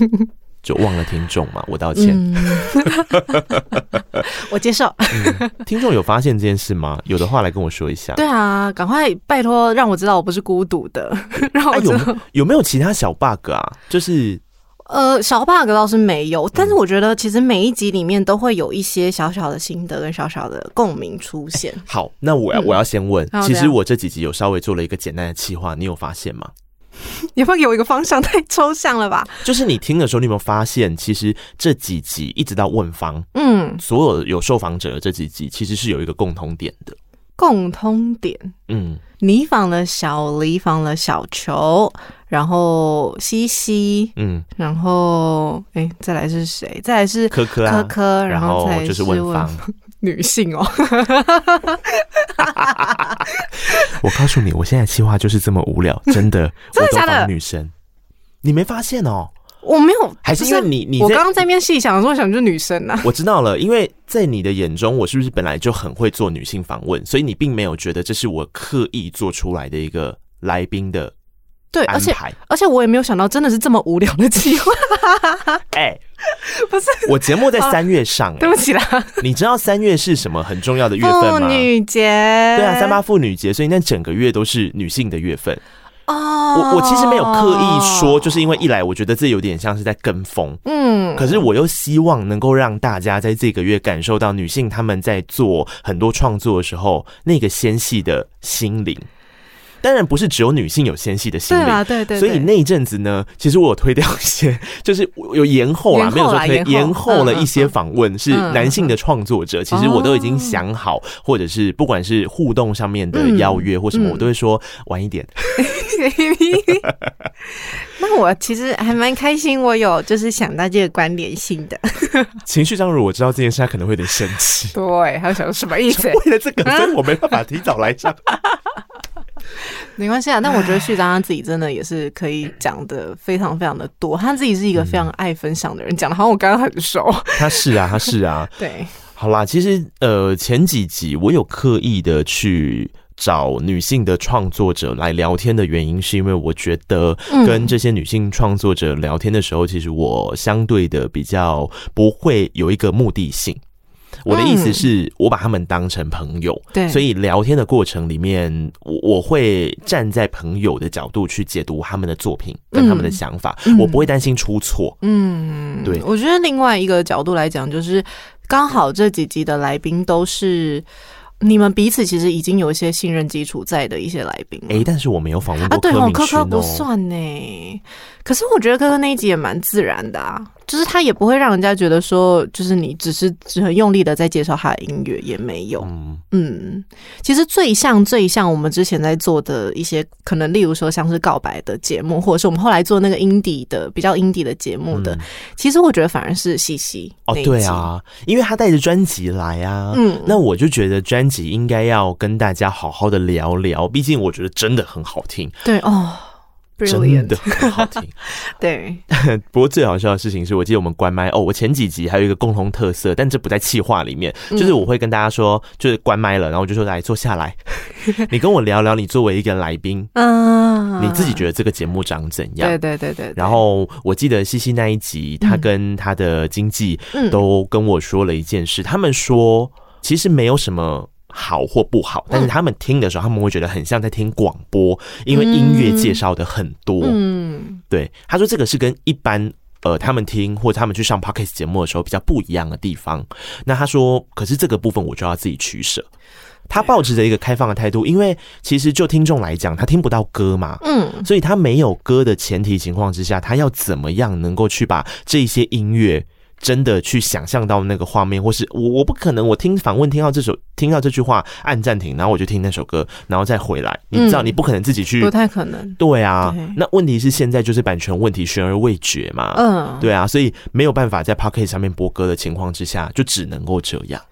[SPEAKER 2] (laughs) 就忘了听众嘛。我道歉。(laughs)
[SPEAKER 3] 我接受。
[SPEAKER 2] 听众有发现这件事吗？有的话来跟我说一下。
[SPEAKER 3] 对啊，赶快拜托让我知道我不是孤独的。(laughs) 然后
[SPEAKER 2] 有有没有其他小 bug 啊？就是。
[SPEAKER 3] 呃，小 bug 倒是没有，但是我觉得其实每一集里面都会有一些小小的心得跟小小的共鸣出现。(laughs)
[SPEAKER 2] 好，那我要我要先问，其实我这几集有稍微做了一个简单的企划，你有发现吗？(laughs)
[SPEAKER 3] 你会给我一个方向，太抽象了吧？
[SPEAKER 2] 就是你听的时候，你有没有发现，其实这几集一直到问方，嗯，所有有受访者的这几集，其实是有一个共同点的。
[SPEAKER 3] 共通点，嗯，你访了小黎，访了小球。然后西西，嗯，然后哎，再来是谁？再来是
[SPEAKER 2] 科科
[SPEAKER 3] 科科，
[SPEAKER 2] 然后再就是问方 (laughs)
[SPEAKER 3] 女性哦。(laughs)
[SPEAKER 2] 我告诉你，我现在计划就是这么无聊，真的，(laughs) 真的假的？女生，你没发现哦？
[SPEAKER 3] 我没有，
[SPEAKER 2] 还是因为你你
[SPEAKER 3] 我刚刚在那边细想的时候，想就是女生啊。
[SPEAKER 2] 我知道了，因为在你的眼中，我是不是本来就很会做女性访问？所以你并没有觉得这是我刻意做出来的一个来宾的。
[SPEAKER 3] 对，而且而且我也没有想到，真的是这么无聊的计划。(laughs)
[SPEAKER 2] 哎，(laughs)
[SPEAKER 3] 不是，
[SPEAKER 2] 我节目在三月上，
[SPEAKER 3] 对不起啦。
[SPEAKER 2] 你知道三月是什么很重要的月份吗？
[SPEAKER 3] 妇女节。
[SPEAKER 2] 对啊，三八妇女节，所以那整个月都是女性的月份。哦，我我其实没有刻意说，就是因为一来我觉得这有点像是在跟风，嗯，可是我又希望能够让大家在这个月感受到女性她们在做很多创作的时候那个纤细的心灵。当然不是只有女性有纤细的心灵，对对对。所以那一阵子呢，其实我有推掉一些，(laughs) 就是有延后啦，没有说推延后了一些访问，是男性的创作者。其实我都已经想好，或者是不管是互动上面的邀约或什么，我都会说晚一点。(laughs)
[SPEAKER 3] 那我其实还蛮开心，我有就是想到这个关联性的。(laughs)
[SPEAKER 2] 情绪上，如我知道这件事，他可能会有点生气。
[SPEAKER 3] 对，他想说什么意思？
[SPEAKER 2] 为了这个，所以我没办法提早来上。(laughs)
[SPEAKER 3] 没关系啊，但我觉得旭章他自己真的也是可以讲的非常非常的多，他自己是一个非常爱分享的人，讲的好像我刚刚很熟。
[SPEAKER 2] 他是啊，他是啊，(laughs)
[SPEAKER 3] 对。
[SPEAKER 2] 好啦，其实呃前几集我有刻意的去找女性的创作者来聊天的原因，是因为我觉得跟这些女性创作者聊天的时候，其实我相对的比较不会有一个目的性。我的意思是，我把他们当成朋友，对，所以聊天的过程里面，我我会站在朋友的角度去解读他们的作品跟他们的想法，我不会担心出错。嗯，对。
[SPEAKER 3] 我觉得另外一个角度来讲，就是刚好这几集的来宾都是。你们彼此其实已经有一些信任基础在的一些来宾，
[SPEAKER 2] 哎、欸，但是我没有访问。啊，对哦，柯柯不算呢。
[SPEAKER 3] 可是我觉得柯柯那一集也蛮自然的啊，就是他也不会让人家觉得说，就是你只是只很用力的在介绍他的音乐，也没有。嗯嗯，其实最像最像我们之前在做的一些，可能例如说像是告白的节目，或者是我们后来做那个 indie 的比较 indie 的节目的，嗯、其实我觉得反而是西西
[SPEAKER 2] 哦，对啊，因为他带着专辑来啊，嗯，那我就觉得专辑应该要跟大家好好的聊聊，毕竟我觉得真的很好听，
[SPEAKER 3] 对哦。
[SPEAKER 2] 真的很好听，(laughs)
[SPEAKER 3] 对。(laughs)
[SPEAKER 2] 不过最好笑的事情是我记得我们关麦哦，我前几集还有一个共同特色，但这不在气话里面，就是我会跟大家说，就是关麦了，然后我就说来坐下来，(laughs) 你跟我聊聊，你作为一个来宾，嗯，你自己觉得这个节目长怎样？
[SPEAKER 3] 对对对对。
[SPEAKER 2] 然后我记得西西那一集，他跟他的经纪都跟我说了一件事，他们说其实没有什么。好或不好，但是他们听的时候，他们会觉得很像在听广播，因为音乐介绍的很多。嗯，对，他说这个是跟一般呃他们听或者他们去上 Podcast 节目的时候比较不一样的地方。那他说，可是这个部分我就要自己取舍。他抱持着一个开放的态度，因为其实就听众来讲，他听不到歌嘛，嗯，所以他没有歌的前提情况之下，他要怎么样能够去把这些音乐。真的去想象到那个画面，或是我我不可能，我听访问听到这首听到这句话按暂停，然后我就听那首歌，然后再回来。你知道，你不可能自己去，
[SPEAKER 3] 不太可能。
[SPEAKER 2] 对啊，那问题是现在就是版权问题悬而未决嘛。嗯，对啊，所以没有办法在 Podcast 上面播歌的情况之下，就只能够这样。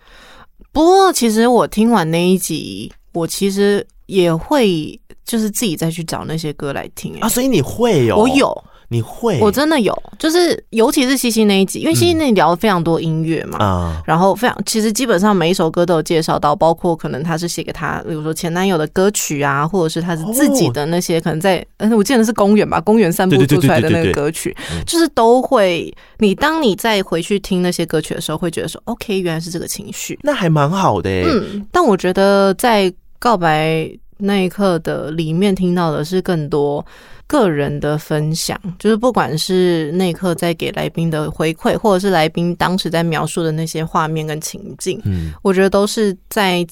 [SPEAKER 3] 不过，其实我听完那一集，我其实也会就是自己再去找那些歌来听
[SPEAKER 2] 啊。所以你会有？
[SPEAKER 3] 我有。
[SPEAKER 2] 你会，
[SPEAKER 3] 我真的有，就是尤其是西西那一集，因为西西那里聊了非常多音乐嘛，嗯、然后非常其实基本上每一首歌都有介绍到，包括可能他是写给他，比如说前男友的歌曲啊，或者是他是自己的那些，可能在，嗯，(laughs) 我记得是公园吧，公园散步做出来的那个歌曲，就是都会，你当你再回去听那些歌曲的时候，会觉得说，OK，原来是这个情绪，
[SPEAKER 2] 那还蛮好的，
[SPEAKER 3] 嗯，但我觉得在告白那一刻的里面听到的是更多。个人的分享，就是不管是那一刻在给来宾的回馈，或者是来宾当时在描述的那些画面跟情境，嗯，我觉得都是在。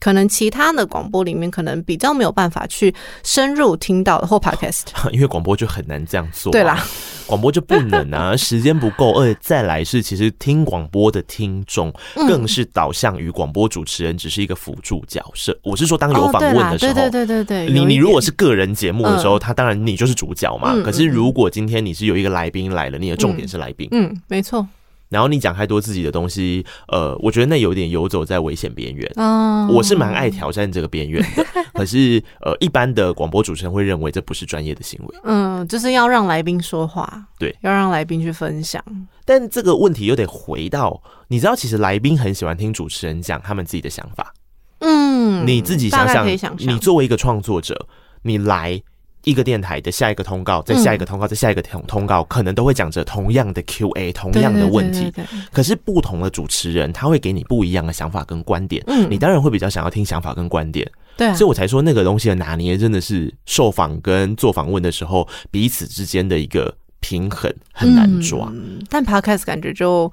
[SPEAKER 3] 可能其他的广播里面可能比较没有办法去深入听到的或 podcast，(laughs)
[SPEAKER 2] 因为广播就很难这样做。
[SPEAKER 3] 对啦，
[SPEAKER 2] 广播就不能啊，(laughs) 时间不够。而且再来是，其实听广播的听众更是导向于广播主持人只是一个辅助角色。我是说，当有访问的时候，对对对对对，你你如果是个人节目的时候，他当然你就是主角嘛。可是如果今天你是有一个来宾来了，你的重点是来宾，
[SPEAKER 3] 嗯，没错。
[SPEAKER 2] 然后你讲太多自己的东西，呃，我觉得那有点游走在危险边缘。哦，我是蛮爱挑战这个边缘的。(laughs) 可是，呃，一般的广播主持人会认为这不是专业的行为。
[SPEAKER 3] 嗯，就是要让来宾说话，
[SPEAKER 2] 对，
[SPEAKER 3] 要让来宾去分享。
[SPEAKER 2] 但这个问题又得回到，你知道，其实来宾很喜欢听主持人讲他们自己的想法。嗯，你自己想想，你作为一个创作者，你来。一个电台的下一个通告，在下一个通告，在下一个通通告，可能都会讲着同样的 Q&A，同样的问题。可是不同的主持人，他会给你不一样的想法跟观点。嗯，你当然会比较想要听想法跟观点。对，所以我才说那个东西的拿捏，真的是受访跟做访问的时候，彼此之间的一个平衡很难抓。
[SPEAKER 3] 但 Podcast 感觉就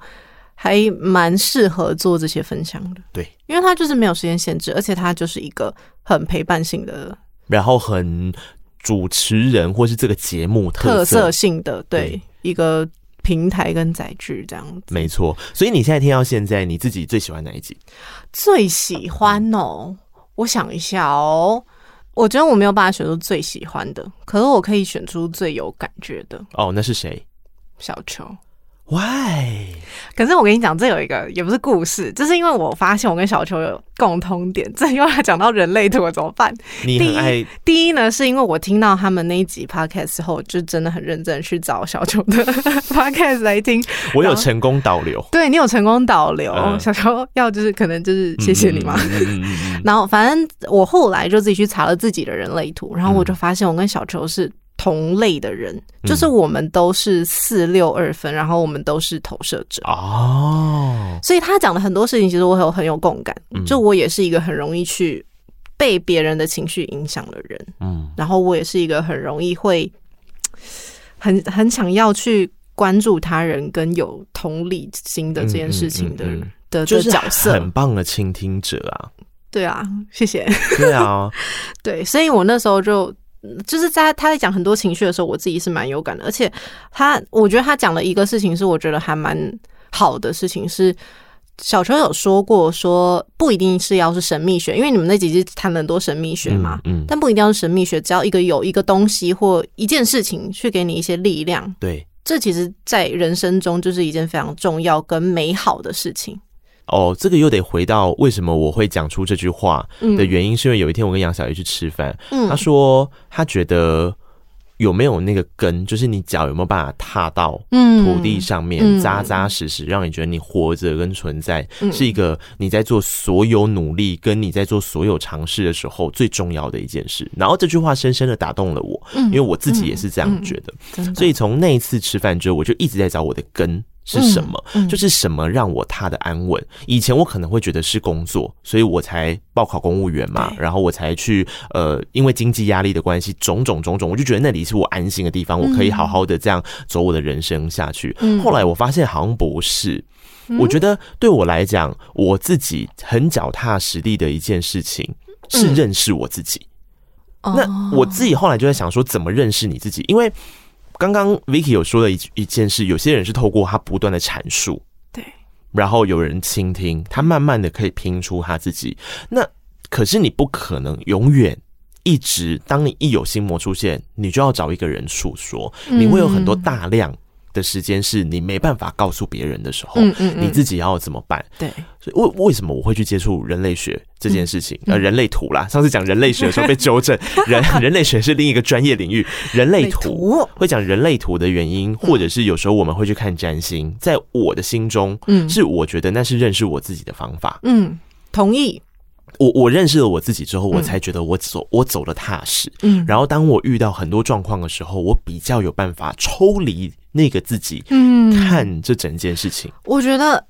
[SPEAKER 3] 还蛮适合做这些分享的。
[SPEAKER 2] 对，
[SPEAKER 3] 因为它就是没有时间限制，而且它就是一个很陪伴性的，
[SPEAKER 2] 然后很。主持人或是这个节目特
[SPEAKER 3] 色，特色性的对，对一个平台跟载具这样子，
[SPEAKER 2] 没错。所以你现在听到现在，你自己最喜欢哪一集？
[SPEAKER 3] 最喜欢哦，我想一下哦，我觉得我没有办法选出最喜欢的，可是我可以选出最有感觉的。
[SPEAKER 2] 哦，那是谁？
[SPEAKER 3] 小球。
[SPEAKER 2] Why？
[SPEAKER 3] 可是我跟你讲，这有一个也不是故事，就是因为我发现我跟小球有共通点。这又要讲到人类图怎么办？
[SPEAKER 2] 你很爱
[SPEAKER 3] 第一，第一呢，是因为我听到他们那一集 podcast 后，就真的很认真去找小球的 (laughs) podcast 来听。
[SPEAKER 2] 我有成功导流，
[SPEAKER 3] 对你有成功导流，
[SPEAKER 2] 嗯、
[SPEAKER 3] 小球要就是可能就是谢谢你嘛。
[SPEAKER 2] 嗯、(laughs)
[SPEAKER 3] 然后反正我后来就自己去查了自己的人类图，然后我就发现我跟小球是。同类的人，就是我们都是四六二分，然后我们都是投射者
[SPEAKER 2] 哦。
[SPEAKER 3] 所以他讲的很多事情，其实我有很有共感。就我也是一个很容易去被别人的情绪影响的人，嗯，然后我也是一个很容易会很很想要去关注他人跟有同理心的这件事情的的的角色，
[SPEAKER 2] 很棒的倾听者啊。
[SPEAKER 3] 对啊，谢谢。
[SPEAKER 2] 对啊，(laughs)
[SPEAKER 3] 对，所以我那时候就。就是在他在讲很多情绪的时候，我自己是蛮有感的。而且他，我觉得他讲了一个事情，是我觉得还蛮好的事情。是小球有说过，说不一定是要是神秘学，因为你们那几集谈了很多神秘学嘛，嗯，嗯，但不一定要是神秘学，只要一个有一个东西或一件事情去给你一些力量，
[SPEAKER 2] 对，
[SPEAKER 3] 这其实在人生中就是一件非常重要跟美好的事情。
[SPEAKER 2] 哦，这个又得回到为什么我会讲出这句话的原因，是因为有一天我跟杨小鱼去吃饭，嗯，他说他觉得有没有那个根，就是你脚有没有办法踏到土地上面，扎扎实实，让你觉得你活着跟存在是一个你在做所有努力跟你在做所有尝试的时候最重要的一件事。然后这句话深深的打动了我，因为我自己也是这样觉得，所以从那一次吃饭之后，我就一直在找我的根。是什么？嗯嗯、就是什么让我踏得安稳？以前我可能会觉得是工作，所以我才报考公务员嘛，然后我才去呃，因为经济压力的关系，种种种种，我就觉得那里是我安心的地方，我可以好好的这样走我的人生下去。嗯、后来我发现好像不是，我觉得对我来讲，我自己很脚踏实地的一件事情是认识我自己。嗯、那我自己后来就在想说，怎么认识你自己？因为刚刚 Vicky 有说的一一件事，有些人是透过他不断的阐述，
[SPEAKER 3] 对，
[SPEAKER 2] 然后有人倾听，他慢慢的可以拼出他自己。那可是你不可能永远一直，当你一有心魔出现，你就要找一个人诉说，你会有很多大量的时间是你没办法告诉别人的时候，嗯嗯，你自己要怎么办？
[SPEAKER 3] 对，
[SPEAKER 2] 所以为为什么我会去接触人类学这件事情？呃，人类图啦，(laughs) 上次讲人类学的时候被纠正，(laughs) 人人类学是另一个专业领域，人类图会讲人类图的原因，或者是有时候我们会去看占星，在我的心中，嗯，是我觉得那是认识我自己的方法。
[SPEAKER 3] 嗯，同意。
[SPEAKER 2] 我我认识了我自己之后，我才觉得我走我走得踏实。嗯，然后当我遇到很多状况的时候，我比较有办法抽离那个自己，嗯，看这整件事情。
[SPEAKER 3] 我觉得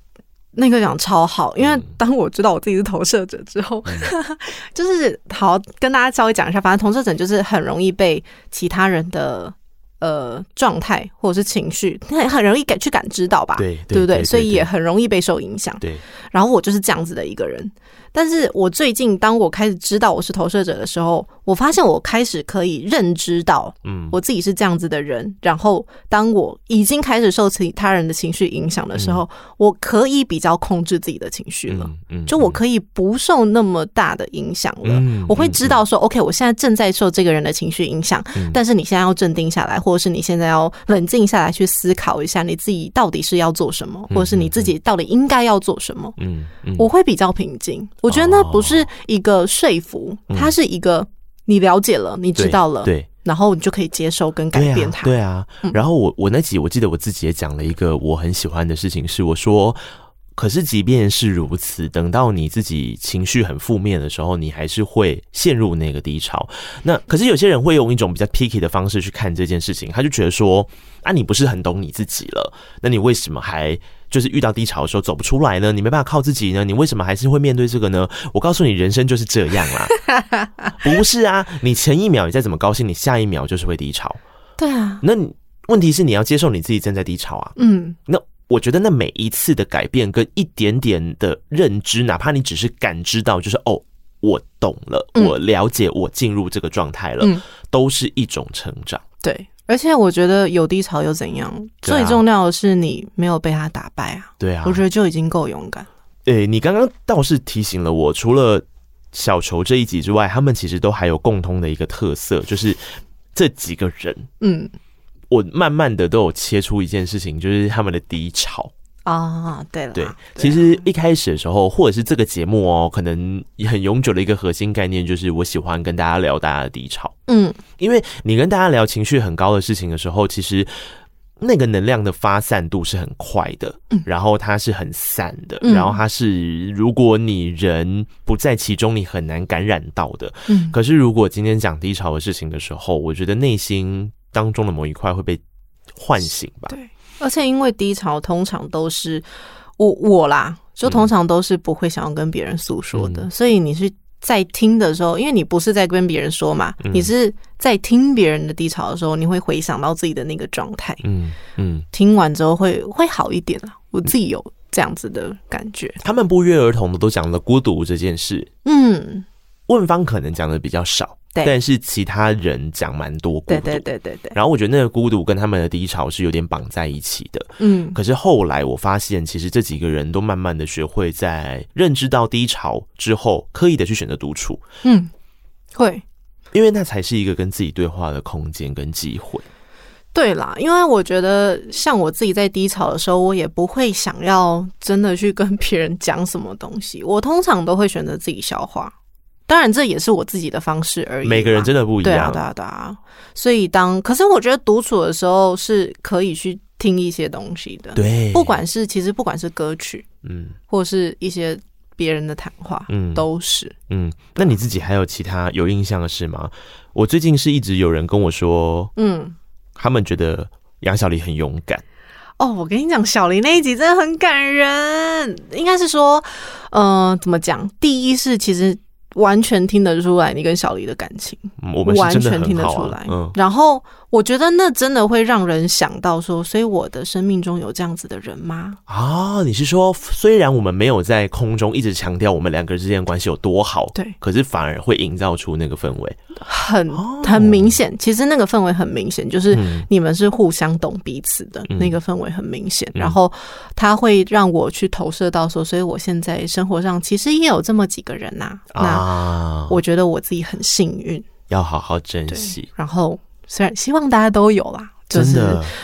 [SPEAKER 3] 那个讲超好，因为当我知道我自己是投射者之后，嗯、(laughs) 就是好跟大家稍微讲一下，反正投射者就是很容易被其他人的呃状态或者是情绪，很很容易感去感知到吧？对，对不对？所以也很容易被受影响。对，然后我就是这样子的一个人。但是我最近，当我开始知道我是投射者的时候，我发现我开始可以认知到，嗯，我自己是这样子的人。嗯、然后，当我已经开始受其他人的情绪影响的时候，嗯、我可以比较控制自己的情绪了。嗯，嗯就我可以不受那么大的影响了。嗯、我会知道说、嗯、，OK，我现在正在受这个人的情绪影响，嗯、但是你现在要镇定下来，或者是你现在要冷静下来，去思考一下你自己到底是要做什么，或者是你自己到底应该要做什么。嗯，嗯我会比较平静。我觉得那不是一个说服，它是一个你了解了，你知道了，对，然后你就可以接受跟改变它。
[SPEAKER 2] 对啊，然后我我那集我记得我自己也讲了一个我很喜欢的事情，是我说，可是即便是如此，等到你自己情绪很负面的时候，你还是会陷入那个低潮。那可是有些人会用一种比较 picky 的方式去看这件事情，他就觉得说，啊，你不是很懂你自己了，那你为什么还？就是遇到低潮的时候走不出来呢？你没办法靠自己呢？你为什么还是会面对这个呢？我告诉你，人生就是这样啦。(laughs) 不是啊，你前一秒你再怎么高兴，你下一秒就是会低潮。
[SPEAKER 3] 对啊，
[SPEAKER 2] 那问题是你要接受你自己正在低潮啊。嗯，那我觉得那每一次的改变跟一点点的认知，哪怕你只是感知到，就是哦，我懂了，我了解，我进入这个状态了，嗯，都是一种成长。
[SPEAKER 3] 对。而且我觉得有低潮又怎样？最重要的是你没有被他打败啊！
[SPEAKER 2] 对啊，
[SPEAKER 3] 我觉得就已经够勇敢了。
[SPEAKER 2] 对，你刚刚倒是提醒了我，除了小球这一集之外，他们其实都还有共通的一个特色，就是这几个人，嗯，我慢慢的都有切出一件事情，就是他们的低潮。
[SPEAKER 3] 啊、哦，对了，
[SPEAKER 2] 对，其实一开始的时候，或者是这个节目哦，可能也很永久的一个核心概念，就是我喜欢跟大家聊大家的低潮。
[SPEAKER 3] 嗯，
[SPEAKER 2] 因为你跟大家聊情绪很高的事情的时候，其实那个能量的发散度是很快的，嗯，然后它是很散的，嗯，然后它是如果你人不在其中，你很难感染到的。嗯，可是如果今天讲低潮的事情的时候，我觉得内心当中的某一块会被唤醒吧。
[SPEAKER 3] 对。而且因为低潮通常都是我我啦，就通常都是不会想要跟别人诉说的，嗯，所以你是在听的时候，因为你不是在跟别人说嘛，嗯，你是在听别人的低潮的时候，你会回想到自己的那个状态，
[SPEAKER 2] 嗯嗯，
[SPEAKER 3] 听完之后会会好一点啦。我自己有这样子的感觉。
[SPEAKER 2] 他们不约而同的都讲了孤独这件事，
[SPEAKER 3] 嗯，
[SPEAKER 2] 问方可能讲的比较少。对，但是其他人讲蛮多孤独，
[SPEAKER 3] 对对对对对。
[SPEAKER 2] 然后我觉得那个孤独跟他们的低潮是有点绑在一起的。
[SPEAKER 3] 嗯，
[SPEAKER 2] 可是后来我发现，其实这几个人都慢慢的学会在认知到低潮之后，刻意的去选择独处。
[SPEAKER 3] 嗯，会，
[SPEAKER 2] 因为那才是一个跟自己对话的空间跟机会。
[SPEAKER 3] 对啦，因为我觉得像我自己在低潮的时候，我也不会想要真的去跟别人讲什么东西，我通常都会选择自己消化。当然，这也是我自己的方式而已。
[SPEAKER 2] 每个人真的不一样。
[SPEAKER 3] 对啊，对啊，对啊。所以当，可是我觉得独处的时候是可以去听一些东西的。
[SPEAKER 2] 对，
[SPEAKER 3] 不管是其实不管是歌曲，
[SPEAKER 2] 嗯，
[SPEAKER 3] 或是一些别人的谈话，嗯，都是。
[SPEAKER 2] 嗯，那你自己还有其他有印象的事吗？我最近是一直有人跟我说，
[SPEAKER 3] 嗯，
[SPEAKER 2] 他们觉得杨小黎很勇敢。
[SPEAKER 3] 哦，我跟你讲，小黎那一集真的很感人。应该是说，嗯、呃，怎么讲？第一是其实。完全听得出来你跟小黎的感情，
[SPEAKER 2] 我们完全听得出来。
[SPEAKER 3] 嗯，然后。我觉得那真的会让人想到说，所以我的生命中有这样子的人吗？
[SPEAKER 2] 啊，你是说，虽然我们没有在空中一直强调我们两个之间的关系有多好，
[SPEAKER 3] 对，
[SPEAKER 2] 可是反而会营造出那个氛围，
[SPEAKER 3] 很很明显。其实那个氛围很明显，就是你们是互相懂彼此的，嗯、那个氛围很明显。然后他会让我去投射到说，所以我现在生活上其实也有这么几个人呐、啊。那我觉得我自己很幸运，
[SPEAKER 2] 要好好珍惜。
[SPEAKER 3] 然后。虽然希望大家都有啦，就是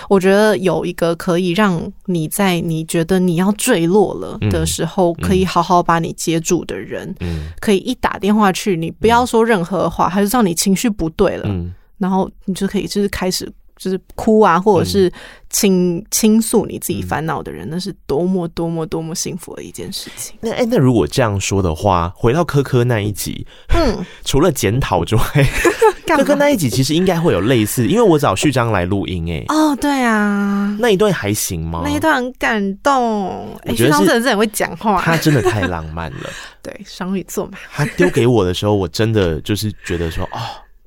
[SPEAKER 3] 我觉得有一个可以让你在你觉得你要坠落了的时候，可以好好把你接住的人，可以一打电话去，你不要说任何话，他就知道你情绪不对了，然后你就可以就是开始。就是哭啊，或者是倾倾诉你自己烦恼的人，那是多么多么多么幸福的一件事情。
[SPEAKER 2] 那哎、欸，那如果这样说的话，回到科科那一集，
[SPEAKER 3] 嗯，(laughs)
[SPEAKER 2] 除了检讨之外，(laughs) 科科那一集其实应该会有类似，因为我找序章来录音、欸，哎，
[SPEAKER 3] 哦，对啊，
[SPEAKER 2] 那一段还行吗？
[SPEAKER 3] 那一段很感动，哎、欸，序章真的是很会讲话，
[SPEAKER 2] 他真的太浪漫了。(laughs)
[SPEAKER 3] 对，双鱼座嘛，
[SPEAKER 2] 他丢给我的时候，我真的就是觉得说，哦。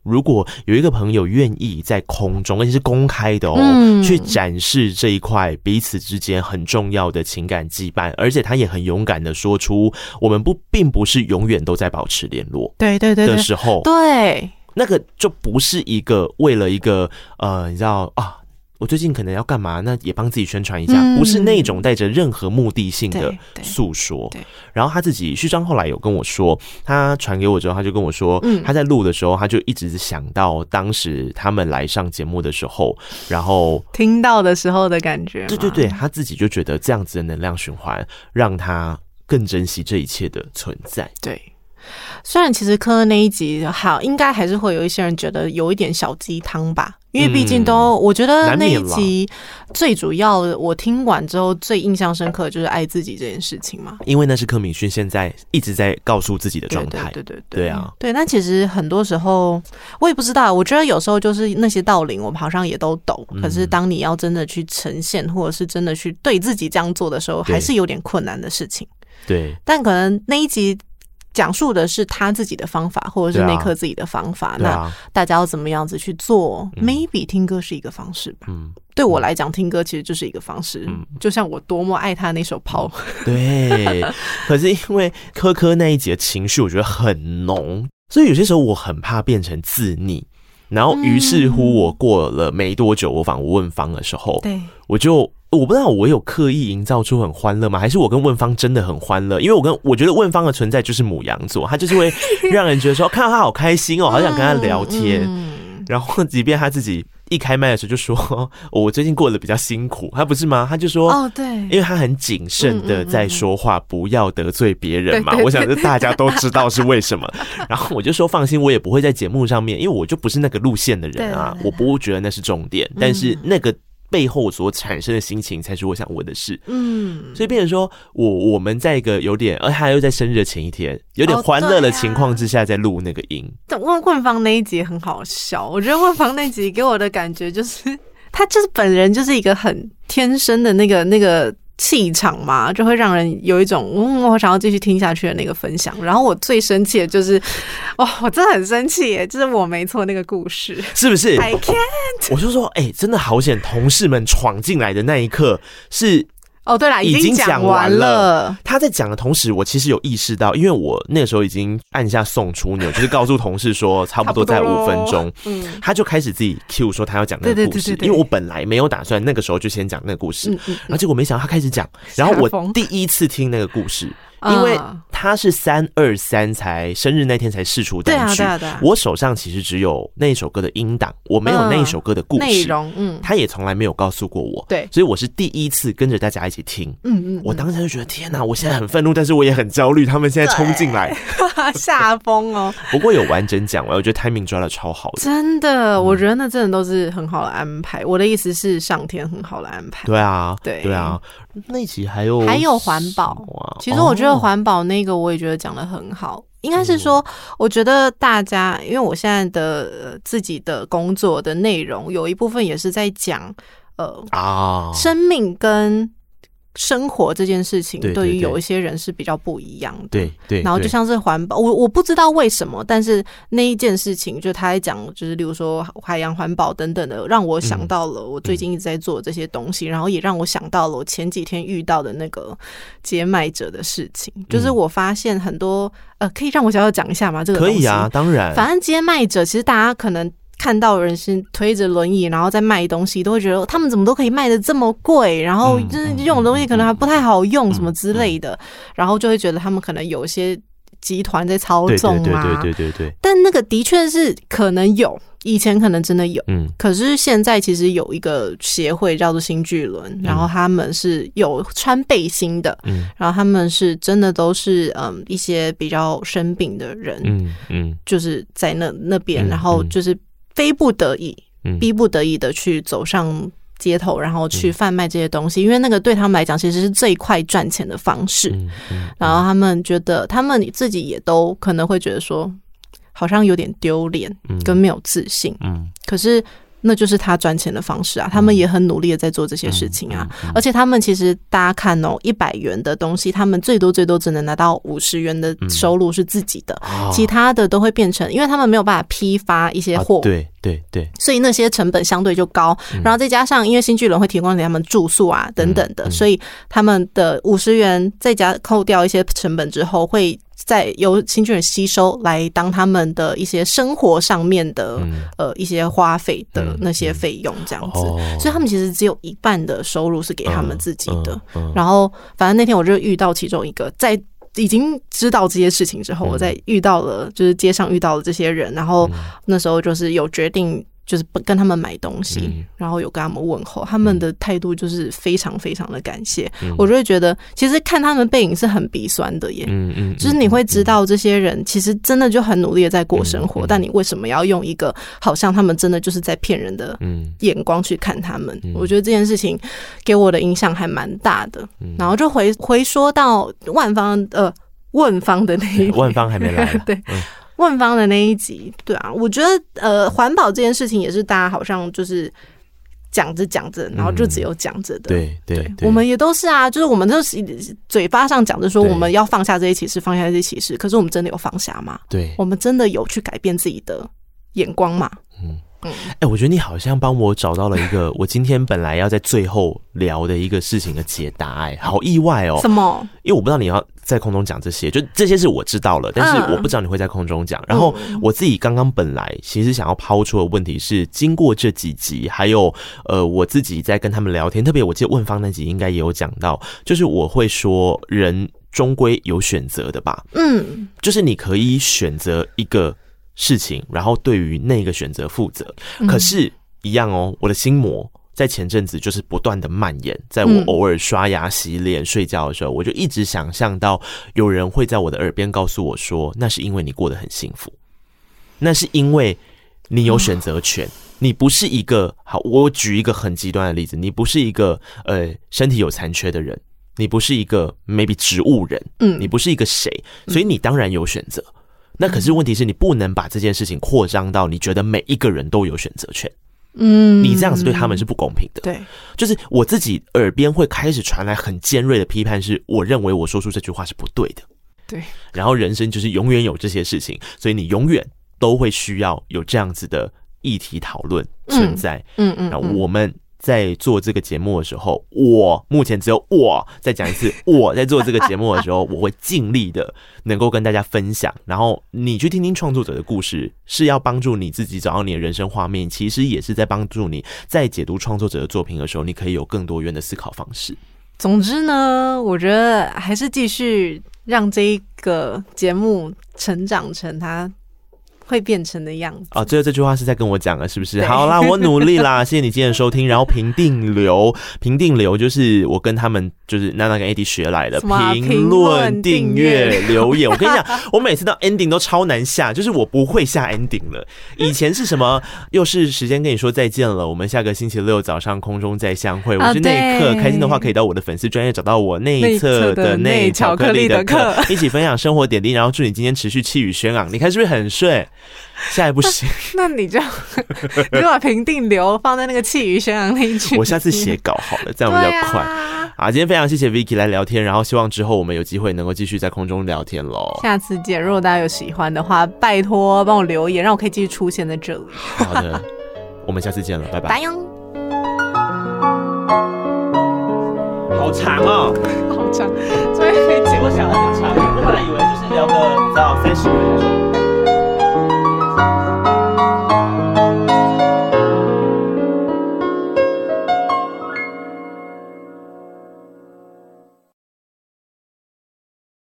[SPEAKER 2] 如果有一个朋友愿意在空中，而且是公开的哦，嗯、去展示这一块彼此之间很重要的情感羁绊，而且他也很勇敢的说出，我们不并不是永远都在保持联络，
[SPEAKER 3] 对对对的时候，对，
[SPEAKER 2] 那个就不是一个为了一个呃，你知道啊。我最近可能要干嘛？那也帮自己宣传一下，嗯、不是那种带着任何目的性的诉说。然后他自己序章后来有跟我说，他传给我之后，他就跟我说，嗯、他在录的时候，他就一直想到当时他们来上节目的时候，然后
[SPEAKER 3] 听到的时候的感觉。
[SPEAKER 2] 对对对，他自己就觉得这样子的能量循环，让他更珍惜这一切的存在。
[SPEAKER 3] 对。虽然其实科恩那一集好，应该还是会有一些人觉得有一点小鸡汤吧，因为毕竟都，我觉得那一集最主要的，我听完之后最印象深刻就是爱自己这件事情嘛。
[SPEAKER 2] 因为那是柯敏勋现在一直在告诉自己的状态，
[SPEAKER 3] 对对对对，
[SPEAKER 2] 对啊，
[SPEAKER 3] 对。那其实很多时候我也不知道，我觉得有时候就是那些道理我们好像也都懂，可是当你要真的去呈现，或者是真的去对自己这样做的时候，还是有点困难的事情。
[SPEAKER 2] 对，
[SPEAKER 3] 但可能那一集。讲述的是他自己的方法，或者是那刻自己的方法。啊、那大家要怎么样子去做、嗯、？Maybe 听歌是一个方式吧。嗯，对我来讲，听歌其实就是一个方式。嗯，就像我多么爱他那首《抛》。(laughs)
[SPEAKER 2] 对，可是因为柯柯那一集的情绪，我觉得很浓，所以有些时候我很怕变成自溺。然后，于是乎，我过了没多久，我访问方的时候，
[SPEAKER 3] 对，
[SPEAKER 2] 我就。我不知道我有刻意营造出很欢乐吗？还是我跟问方真的很欢乐？因为我跟我觉得问方的存在就是母羊座，他就是会 (laughs) 让人觉得说看到他好开心哦，好想跟他聊天。(laughs) 然后即便他自己一开麦的时候就说，我最近过得比较辛苦，他不是吗？他就说，
[SPEAKER 3] 哦，对，
[SPEAKER 2] 因为他很谨慎的在说话，不要得罪别人嘛。我想这大家都知道是为什么。然后我就说放心，我也不会在节目上面，因为我就不是那个路线的人啊，我不会觉得那是重点，但是那个。背后所产生的心情才是我想问的事，嗯，所以变成说我我们在一个有点，而他又在生日的前一天，有点欢乐的情况之下，在录那个音。
[SPEAKER 3] 问问方那一集很好笑，我觉得问方那集给我的感觉就是，他就是本人就是一个很天生的那个那个。气场嘛，就会让人有一种嗯，我想要继续听下去的那个分享。然后我最生气的就是，哦，我真的很生气耶，就是我没错那个故事，
[SPEAKER 2] 是不是
[SPEAKER 3] ？I can't。
[SPEAKER 2] 我就说，哎、欸，真的好险，同事们闯进来的那一刻是。
[SPEAKER 3] 哦，对了，已经讲完了。
[SPEAKER 2] 他在讲的同时，我其实有意识到，因为我那个时候已经按下送出钮，(laughs) 就是告诉同事说差不多在五分钟。嗯，他就开始自己 cue 说他要讲那个故事，因为我本来没有打算那个时候就先讲那个故事，然后结果没想到他开始讲，然后我第一次听那个故事。因为他是三二三才生日那天才试出单曲，对啊对啊，我手上其实只有那一首歌的音档，我没有那一首歌的故事。内容，嗯，他也从来没有告诉过我，对，所以我是第一次跟着大家一起听，嗯嗯，我当时就觉得天哪，我现在很愤怒，但是我也很焦虑，他们现在冲进来，
[SPEAKER 3] 下风 (laughs) 哦。
[SPEAKER 2] 不过有完整讲完，我觉得 timing 抓的超好的，
[SPEAKER 3] 真的，我觉得那真的都是很好的安排。我的意思是上天很好的安排，
[SPEAKER 2] 对啊，对。对啊。那一集还有
[SPEAKER 3] 还有环保，其实我觉得环保那个我也觉得讲得很好，应该是说，我觉得大家，因为我现在的自己的工作的内容有一部分也是在讲，呃啊，生命跟。生活这件事情，对于有一些人是比较不一样的。
[SPEAKER 2] 对对，对。
[SPEAKER 3] 然后就像是环保，我我不知道为什么，但是那一件事情，就他在讲，就是例如说海洋环保等等的，让我想到了我最近一直在做这些东西，然后也让我想到了我前几天遇到的那个接麦者的事情。就是我发现很多，呃，可以让我小小讲一下吗？这个
[SPEAKER 2] 可以啊，当然。
[SPEAKER 3] 反正接麦者，其实大家可能。看到人是推着轮椅，然后在卖东西，都会觉得他们怎么都可以卖的这么贵，然后就是这种东西可能还不太好用，什么之类的，然后就会觉得他们可能有一些集团在操纵嘛。
[SPEAKER 2] 对对对对对。
[SPEAKER 3] 但那个的确是可能有，以前可能真的有，嗯。可是现在其实有一个协会叫做新巨轮，然后他们是有穿背心的，嗯。然后他们是真的都是嗯一些比较生病的人，嗯嗯，就是在那那边，然后就是。非不得已，逼不得已的去走上街头，然后去贩卖这些东西，因为那个对他们来讲其实是最快赚钱的方式。然后他们觉得，他们自己也都可能会觉得说，好像有点丢脸，跟没有自信。可是。那就是他赚钱的方式啊，他们也很努力的在做这些事情啊，而且他们其实大家看哦，一百元的东西，他们最多最多只能拿到五十元的收入是自己的，其他的都会变成，因为他们没有办法批发一些货，
[SPEAKER 2] 对对对，
[SPEAKER 3] 所以那些成本相对就高，然后再加上因为新巨人会提供给他们住宿啊等等的，所以他们的五十元再加扣掉一些成本之后会。在由新巨人吸收来当他们的一些生活上面的、嗯、呃一些花费的那些费用这样子、嗯。嗯哦，所以他们其实只有一半的收入是给他们自己的。然后反正那天我就遇到其中一个，在已经知道这些事情之后，我在遇到了就是街上遇到了这些人，然后那时候就是有决定。就是不跟他们买东西，嗯，然后有跟他们问候，他们的态度就是非常非常的感谢。嗯，我就会觉得，其实看他们背影是很鼻酸的耶。嗯嗯，就是你会知道这些人其实真的就很努力的在过生活，嗯，但你为什么要用一个好像他们真的就是在骗人的眼光去看他们？嗯，我觉得这件事情给我的影响还蛮大的。然后就回回说到万方呃问方的那一
[SPEAKER 2] 万方还没来，(laughs)
[SPEAKER 3] 对。嗯问方的那一集，对啊，我觉得呃，环保这件事情也是大家好像就是讲着讲着，然后就只有讲着的。
[SPEAKER 2] 对对，对，
[SPEAKER 3] 我们也都是啊，就是我们都是嘴巴上讲着说我们要放下这些歧视，放下这些歧视，可是我们真的有放下吗？
[SPEAKER 2] 对，
[SPEAKER 3] 我们真的有去改变自己的眼光吗？
[SPEAKER 2] 嗯嗯，哎、欸，我觉得你好像帮我找到了一个 (laughs) 我今天本来要在最后聊的一个事情的解答，哎，好意外哦。
[SPEAKER 3] 什么？
[SPEAKER 2] 因为我不知道你要。在空中讲这些，就这些是我知道了，但是我不知道你会在空中讲。然后我自己刚刚本来其实想要抛出的问题是，经过这几集，还有呃我自己在跟他们聊天，特别我记得问方那集应该也有讲到，就是我会说人终归有选择的吧，嗯，就是你可以选择一个事情，然后对于那个选择负责，可是一样哦，我的心魔在前阵子就是不断的蔓延，在我偶尔刷牙、洗脸、睡觉的时候，我就一直想象到有人会在我的耳边告诉我说：“那是因为你过得很幸福，那是因为你有选择权，你不是一个好。”我举一个很极端的例子，你不是一个呃身体有残缺的人，你不是一个 maybe 植物人，嗯，你不是一个谁，所以你当然有选择。那可是问题是你不能把这件事情扩张到你觉得每一个人都有选择权。嗯，你这样子对他们是不公平的。
[SPEAKER 3] 对，
[SPEAKER 2] 就是我自己耳边会开始传来很尖锐的批判，是我认为我说出这句话是不对的。
[SPEAKER 3] 对，
[SPEAKER 2] 然后人生就是永远有这些事情，所以你永远都会需要有这样子的议题讨论存在。嗯嗯，然后我们。在做这个节目的时候，我目前只有我再 (laughs) 讲一次，我在做这个节目的时候，我会尽力的能够跟大家分享。然后你去听听创作者的故事，是要帮助你自己找到你的人生画面，其实也是在帮助你在解读创作者的作品的时候，你可以有更多元的思考方式。
[SPEAKER 3] 总之呢，我觉得还是继续让这一个节目成长成它。会变成的样子
[SPEAKER 2] 啊！最后这句话是在跟我讲了，是不是？好啦，我努力啦，(laughs) 谢谢你今天的收听。然后评定流，评定流就是我跟他们就是娜娜跟 AD 学来的评论、订阅、留言。我跟你讲，(laughs) 我每次到 ending 都超难下，就是我不会下 ending 了。以前是什么？(laughs) 又是时间跟你说再见了，我们下个星期六早上空中再相会。我是那一刻开心的话，可以到我的粉丝专业找到我那一侧的内巧克力的课，一起分享生活点滴。然后祝你今天持续气宇轩昂。你看是不是很顺？(laughs) 下一步行，
[SPEAKER 3] 那你就 (laughs) 你就把平定流放在那个气宇轩昂那一句。(laughs)
[SPEAKER 2] 我下次写稿好了，这样比较快。啊，啊，今天非常谢谢 Vicky 来聊天，然后希望之后我们有机会能够继续在空中聊天喽。
[SPEAKER 3] 下次见，如果大家有喜欢的话，拜托帮我留言，让我可以继续出现在这里。
[SPEAKER 2] 好的，我们下次见了，拜拜。好长哦，
[SPEAKER 3] 好长，终于可以结。
[SPEAKER 2] 我想的很长，我本来以为就是聊个到三十分钟。thank you